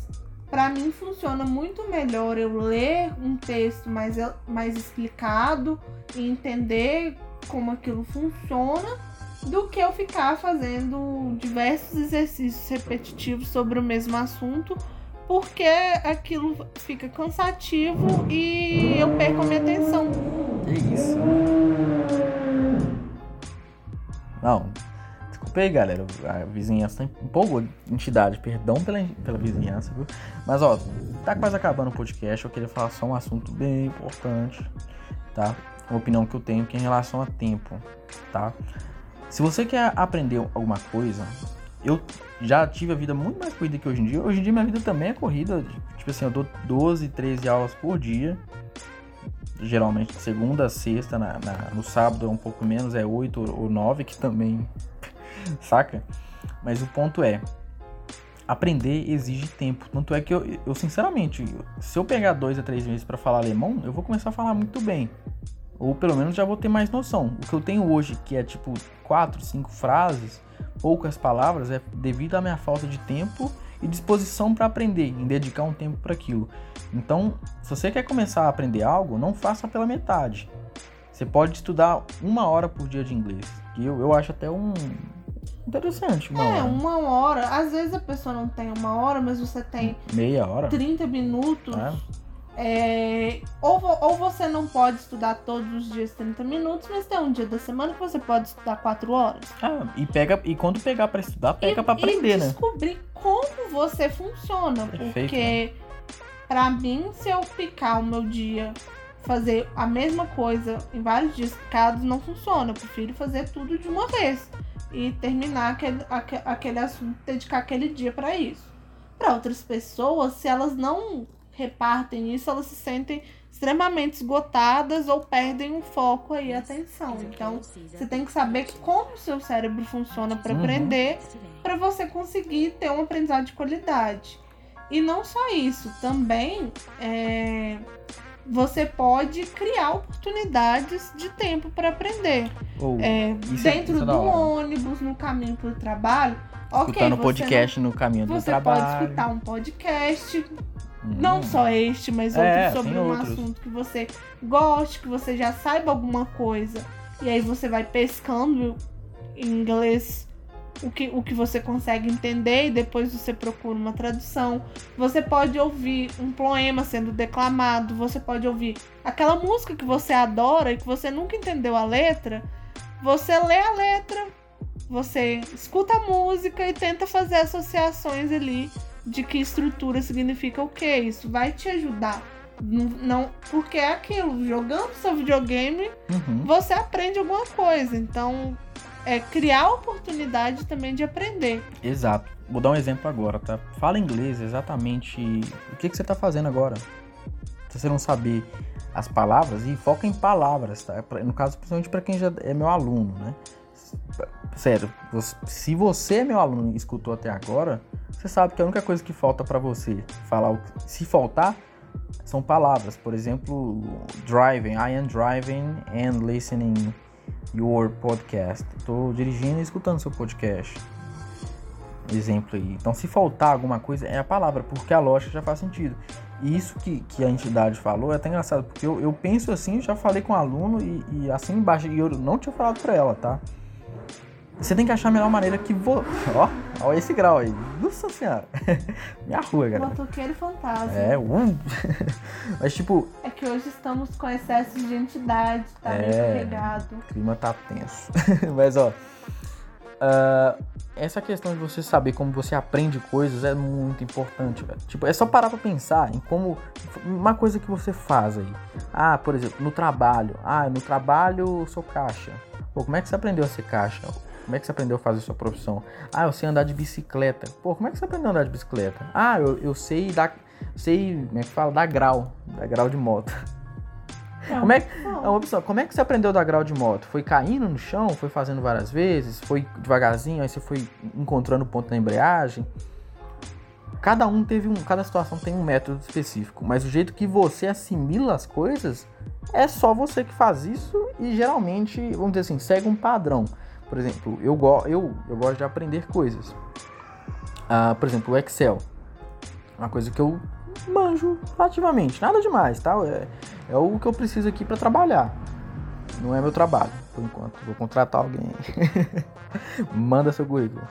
[SPEAKER 2] para mim funciona muito melhor eu ler um texto mais, mais explicado e entender como aquilo funciona do que eu ficar fazendo diversos exercícios repetitivos sobre o mesmo assunto, porque aquilo fica cansativo e eu perco a minha atenção.
[SPEAKER 1] Que isso? Aí, galera. A vizinhança tá um pouco entidade, perdão pela, pela vizinhança, viu? Mas ó, tá quase acabando o podcast. Eu queria falar só um assunto bem importante, tá? Uma opinião que eu tenho que é em relação a tempo, tá? Se você quer aprender alguma coisa, eu já tive a vida muito mais corrida que hoje em dia. Hoje em dia minha vida também é corrida. Tipo assim, eu dou 12, 13 aulas por dia. Geralmente de segunda a sexta, na, na- no sábado é um pouco menos, é 8 ou 9, que também. Saca? Mas o ponto é. Aprender exige tempo. Tanto é que eu, eu sinceramente, se eu pegar dois a três meses pra falar alemão, eu vou começar a falar muito bem. Ou pelo menos já vou ter mais noção. O que eu tenho hoje, que é tipo quatro, cinco frases, poucas palavras, é devido à minha falta de tempo e disposição para aprender, em dedicar um tempo para aquilo. Então, se você quer começar a aprender algo, não faça pela metade. Você pode estudar uma hora por dia de inglês, que eu, eu acho até um interessante, uma
[SPEAKER 2] É,
[SPEAKER 1] hora.
[SPEAKER 2] uma hora. Às vezes a pessoa não tem uma hora, mas você tem
[SPEAKER 1] meia hora.
[SPEAKER 2] 30 minutos.
[SPEAKER 1] né?
[SPEAKER 2] É, ou, vo- ou você não pode estudar todos os dias 30 minutos, mas tem um dia da semana que você pode estudar 4 horas.
[SPEAKER 1] Ah, e pega e quando pegar para estudar, pega
[SPEAKER 2] e,
[SPEAKER 1] para aprender,
[SPEAKER 2] e
[SPEAKER 1] né?
[SPEAKER 2] descobrir como você funciona.
[SPEAKER 1] Perfeito,
[SPEAKER 2] porque, pra mim, se eu picar o meu dia, fazer a mesma coisa em vários dias picados, não funciona. Eu prefiro fazer tudo de uma vez e terminar aquele, aque- aquele assunto, dedicar aquele dia pra isso. Para outras pessoas, se elas não repartem isso, elas se sentem extremamente esgotadas ou perdem o foco aí, a atenção. Então, você tem que saber como o seu cérebro funciona para
[SPEAKER 1] Uhum.
[SPEAKER 2] aprender, para você conseguir ter um aprendizado de qualidade. E não só isso, também é, você pode criar oportunidades de tempo para aprender.
[SPEAKER 1] Ou
[SPEAKER 2] É, dentro
[SPEAKER 1] é
[SPEAKER 2] do ônibus, no caminho para o trabalho. ok,
[SPEAKER 1] escutando
[SPEAKER 2] você
[SPEAKER 1] podcast no caminho
[SPEAKER 2] não-
[SPEAKER 1] do
[SPEAKER 2] Você
[SPEAKER 1] trabalho.
[SPEAKER 2] pode escutar um podcast,
[SPEAKER 1] Hum.
[SPEAKER 2] não só este, mas
[SPEAKER 1] É,
[SPEAKER 2] outro sobre um
[SPEAKER 1] outros.
[SPEAKER 2] assunto que você goste, que você já saiba alguma coisa. E aí você vai pescando em inglês o que, o que você consegue entender e depois você procura uma tradução. Você pode ouvir um poema sendo declamado, você pode ouvir aquela música que você adora e que você nunca entendeu a letra. Você lê a letra, você escuta a música e tenta fazer associações ali de que estrutura significa o que. Isso vai te ajudar. Não, não- porque é aquilo, jogando seu videogame,
[SPEAKER 1] Uhum.
[SPEAKER 2] você aprende alguma coisa. Então, é criar oportunidade também de aprender.
[SPEAKER 1] Exato. Vou dar um exemplo agora, tá? Fala inglês exatamente o que, que você tá fazendo agora. Se você não saber as palavras, e foca em palavras, tá? No caso, principalmente para quem já é meu aluno, né? Sério, se você é meu aluno e escutou até agora, você sabe que a única coisa que falta para você falar, se faltar, são palavras. Por exemplo, driving, I am driving and listening your podcast. Tô dirigindo e escutando seu podcast. Exemplo aí. Então, se faltar alguma coisa, é a palavra, porque a lógica já faz sentido. E isso que, que a entidade falou é até engraçado, porque eu, eu penso assim, já falei com o aluno e, e assim embaixo, e eu não tinha falado pra ela, tá? Você tem que achar a melhor maneira que vou. Ó, ó esse grau aí. Nossa senhora. Minha rua, galera.
[SPEAKER 2] Motoqueiro fantasma.
[SPEAKER 1] É, um. Mas tipo,
[SPEAKER 2] É que hoje estamos com excesso de entidade, tá bem
[SPEAKER 1] É.
[SPEAKER 2] carregado.
[SPEAKER 1] O clima tá tenso. Mas ó, ah, essa questão de você saber como você aprende coisas é muito importante, velho. Tipo, é só parar pra pensar em como uma coisa que você faz aí. Ah, por exemplo, no trabalho. Ah, no trabalho eu sou caixa. Pô, como é que você aprendeu a ser caixa? Como é que você aprendeu a fazer sua profissão? Ah, eu sei andar de bicicleta. Pô, como é que você aprendeu a andar de bicicleta? Ah, eu, eu sei dar. Sei, como é que fala? Dar grau. Dar grau de moto.
[SPEAKER 2] É
[SPEAKER 1] Como é que- É uma opção. Como é que você aprendeu a dar grau de moto? Foi caindo no chão? Foi fazendo várias vezes? Foi devagarzinho? Aí você foi encontrando o ponto da embreagem? Cada um teve um. Cada situação tem um método específico. Mas o jeito que você assimila as coisas é só você que faz isso e geralmente, vamos dizer assim, segue um padrão. Por exemplo, eu, go eu, eu gosto de aprender coisas. Ah, por exemplo, o Excel. Uma coisa que eu manjo relativamente. Nada demais, tá? É, é o que eu preciso aqui para trabalhar. Não é meu trabalho, por enquanto. Vou contratar alguém. Manda seu currículo.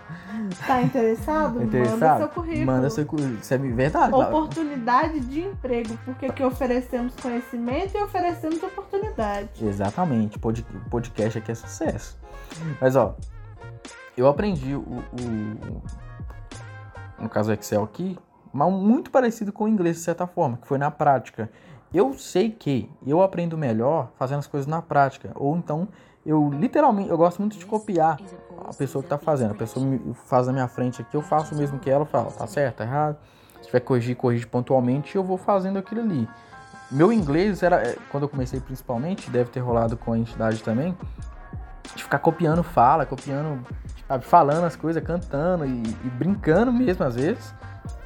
[SPEAKER 2] Tá interessado?
[SPEAKER 1] Interessado?
[SPEAKER 2] Manda seu currículo.
[SPEAKER 1] Manda seu currículo. Isso é verdade.
[SPEAKER 2] Oportunidade de emprego, porque aqui oferecemos conhecimento e oferecemos oportunidade.
[SPEAKER 1] Exatamente. Pod- podcast aqui é sucesso. Mas ó, eu aprendi o, o- no caso Excel aqui, mas muito parecido com o inglês de certa forma, que foi na prática. Eu sei que eu aprendo melhor fazendo as coisas na prática, ou então eu literalmente eu gosto muito de copiar a pessoa que tá fazendo. A pessoa faz na minha frente aqui, eu faço o mesmo que ela, falo, tá certo, tá errado. Se tiver que corrigir, corrige pontualmente, eu vou fazendo aquilo ali. Meu inglês era, é, quando eu comecei principalmente, deve ter rolado com a entidade também, de ficar copiando fala, copiando, sabe, falando as coisas, cantando e, e brincando mesmo às vezes.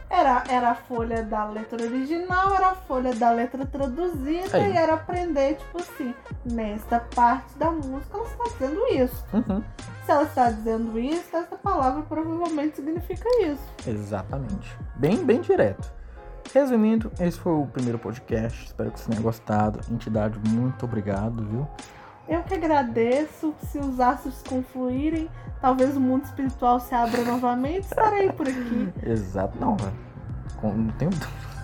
[SPEAKER 2] Era, era a folha da letra original, era a folha da letra traduzida
[SPEAKER 1] Aí.
[SPEAKER 2] e era aprender, tipo assim, nesta parte da música ela está dizendo isso.
[SPEAKER 1] Uhum.
[SPEAKER 2] Se ela está dizendo isso, essa palavra provavelmente significa isso.
[SPEAKER 1] Exatamente. Bem, bem direto. Resumindo, esse foi o primeiro podcast. Espero que você tenha gostado. Entidade, muito obrigado, viu?
[SPEAKER 2] Eu que agradeço. Se os astros confluírem, talvez o mundo espiritual se abra novamente. Estarei por aqui.
[SPEAKER 1] Exato. Não, velho. Com- não tenho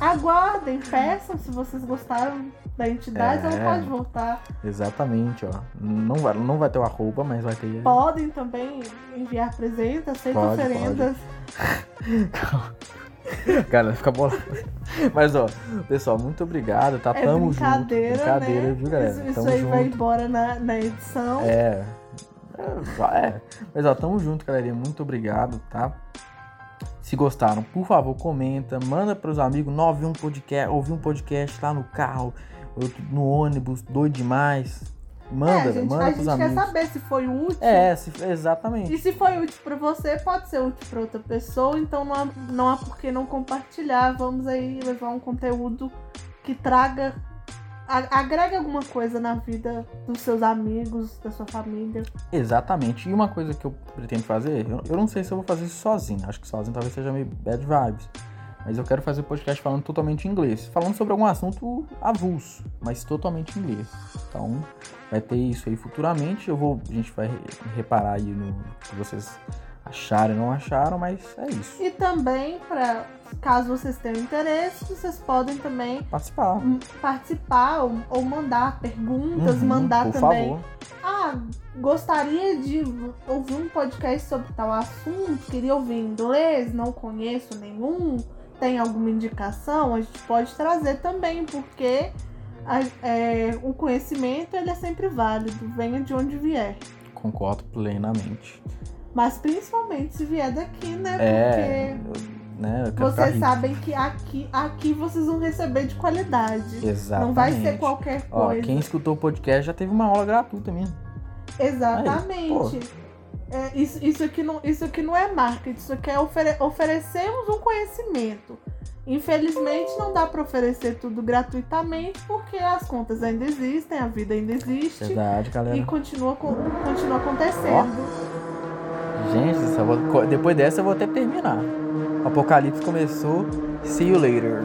[SPEAKER 2] Aguardem, peçam se vocês gostaram da entidade,
[SPEAKER 1] É.
[SPEAKER 2] ela pode voltar.
[SPEAKER 1] Exatamente, ó. Não vai, não vai ter o arroba, mas vai ter.
[SPEAKER 2] Podem também enviar presentes, aceito
[SPEAKER 1] Pode,
[SPEAKER 2] oferendas.
[SPEAKER 1] Cara, fica bolado. Mas, ó, pessoal, muito obrigado, tá?
[SPEAKER 2] É
[SPEAKER 1] Tamo
[SPEAKER 2] brincadeira,
[SPEAKER 1] junto. Brincadeira,
[SPEAKER 2] né?
[SPEAKER 1] viu, galera?
[SPEAKER 2] Isso, isso aí
[SPEAKER 1] junto.
[SPEAKER 2] vai embora na, na edição.
[SPEAKER 1] É. É, é. Mas, ó, tamo junto, galerinha. Muito obrigado, tá? Se gostaram, por favor, comenta, manda pros amigos 91 podcast, ouvir um podcast lá no carro, no ônibus, doido demais. Manda,
[SPEAKER 2] é, gente,
[SPEAKER 1] manda
[SPEAKER 2] a gente quer saber se foi útil.
[SPEAKER 1] É, se- exatamente.
[SPEAKER 2] E se foi útil pra você, pode ser útil pra outra pessoa, então não há, não há por que não compartilhar. Vamos aí levar um conteúdo que traga, agrega alguma coisa na vida dos seus amigos, da sua família.
[SPEAKER 1] Exatamente. E uma coisa que eu pretendo fazer, eu, eu não sei se eu vou fazer isso sozinho. Acho que sozinho talvez seja meio bad vibes. Mas eu quero fazer podcast falando totalmente em inglês. Falando sobre algum assunto avulso, mas totalmente em inglês. Então, vai ter isso aí futuramente. Eu vou, a gente vai re- reparar aí no que vocês acharam e não acharam, mas é isso.
[SPEAKER 2] E também, pra, caso vocês tenham interesse, vocês podem também
[SPEAKER 1] Participar.
[SPEAKER 2] hum, participar ou, ou mandar perguntas,
[SPEAKER 1] Uhum,
[SPEAKER 2] mandar também.
[SPEAKER 1] favor.
[SPEAKER 2] Ah, gostaria de ouvir um podcast sobre tal assunto, queria ouvir em inglês, não conheço nenhum, tem alguma indicação, a gente pode trazer também, porque a- é, o conhecimento ele é sempre válido, venha de onde vier.
[SPEAKER 1] Concordo plenamente.
[SPEAKER 2] Mas principalmente se vier daqui, né?
[SPEAKER 1] É,
[SPEAKER 2] Porque
[SPEAKER 1] né?
[SPEAKER 2] Vocês sabem que aqui, aqui vocês vão receber de qualidade.
[SPEAKER 1] Exatamente.
[SPEAKER 2] Não vai ser qualquer
[SPEAKER 1] Ó,
[SPEAKER 2] coisa.
[SPEAKER 1] quem escutou o podcast já teve uma aula gratuita mesmo.
[SPEAKER 2] Exatamente. É, isso, isso, aqui não, isso aqui não é marketing, isso aqui é ofere oferecemos um conhecimento. Infelizmente não dá para oferecer tudo gratuitamente porque as contas ainda existem, a vida ainda existe
[SPEAKER 1] Verdade, galera.
[SPEAKER 2] e continua, co- continua acontecendo.
[SPEAKER 1] Gente, eu vou- depois dessa eu vou até terminar. O apocalipse começou. See you later.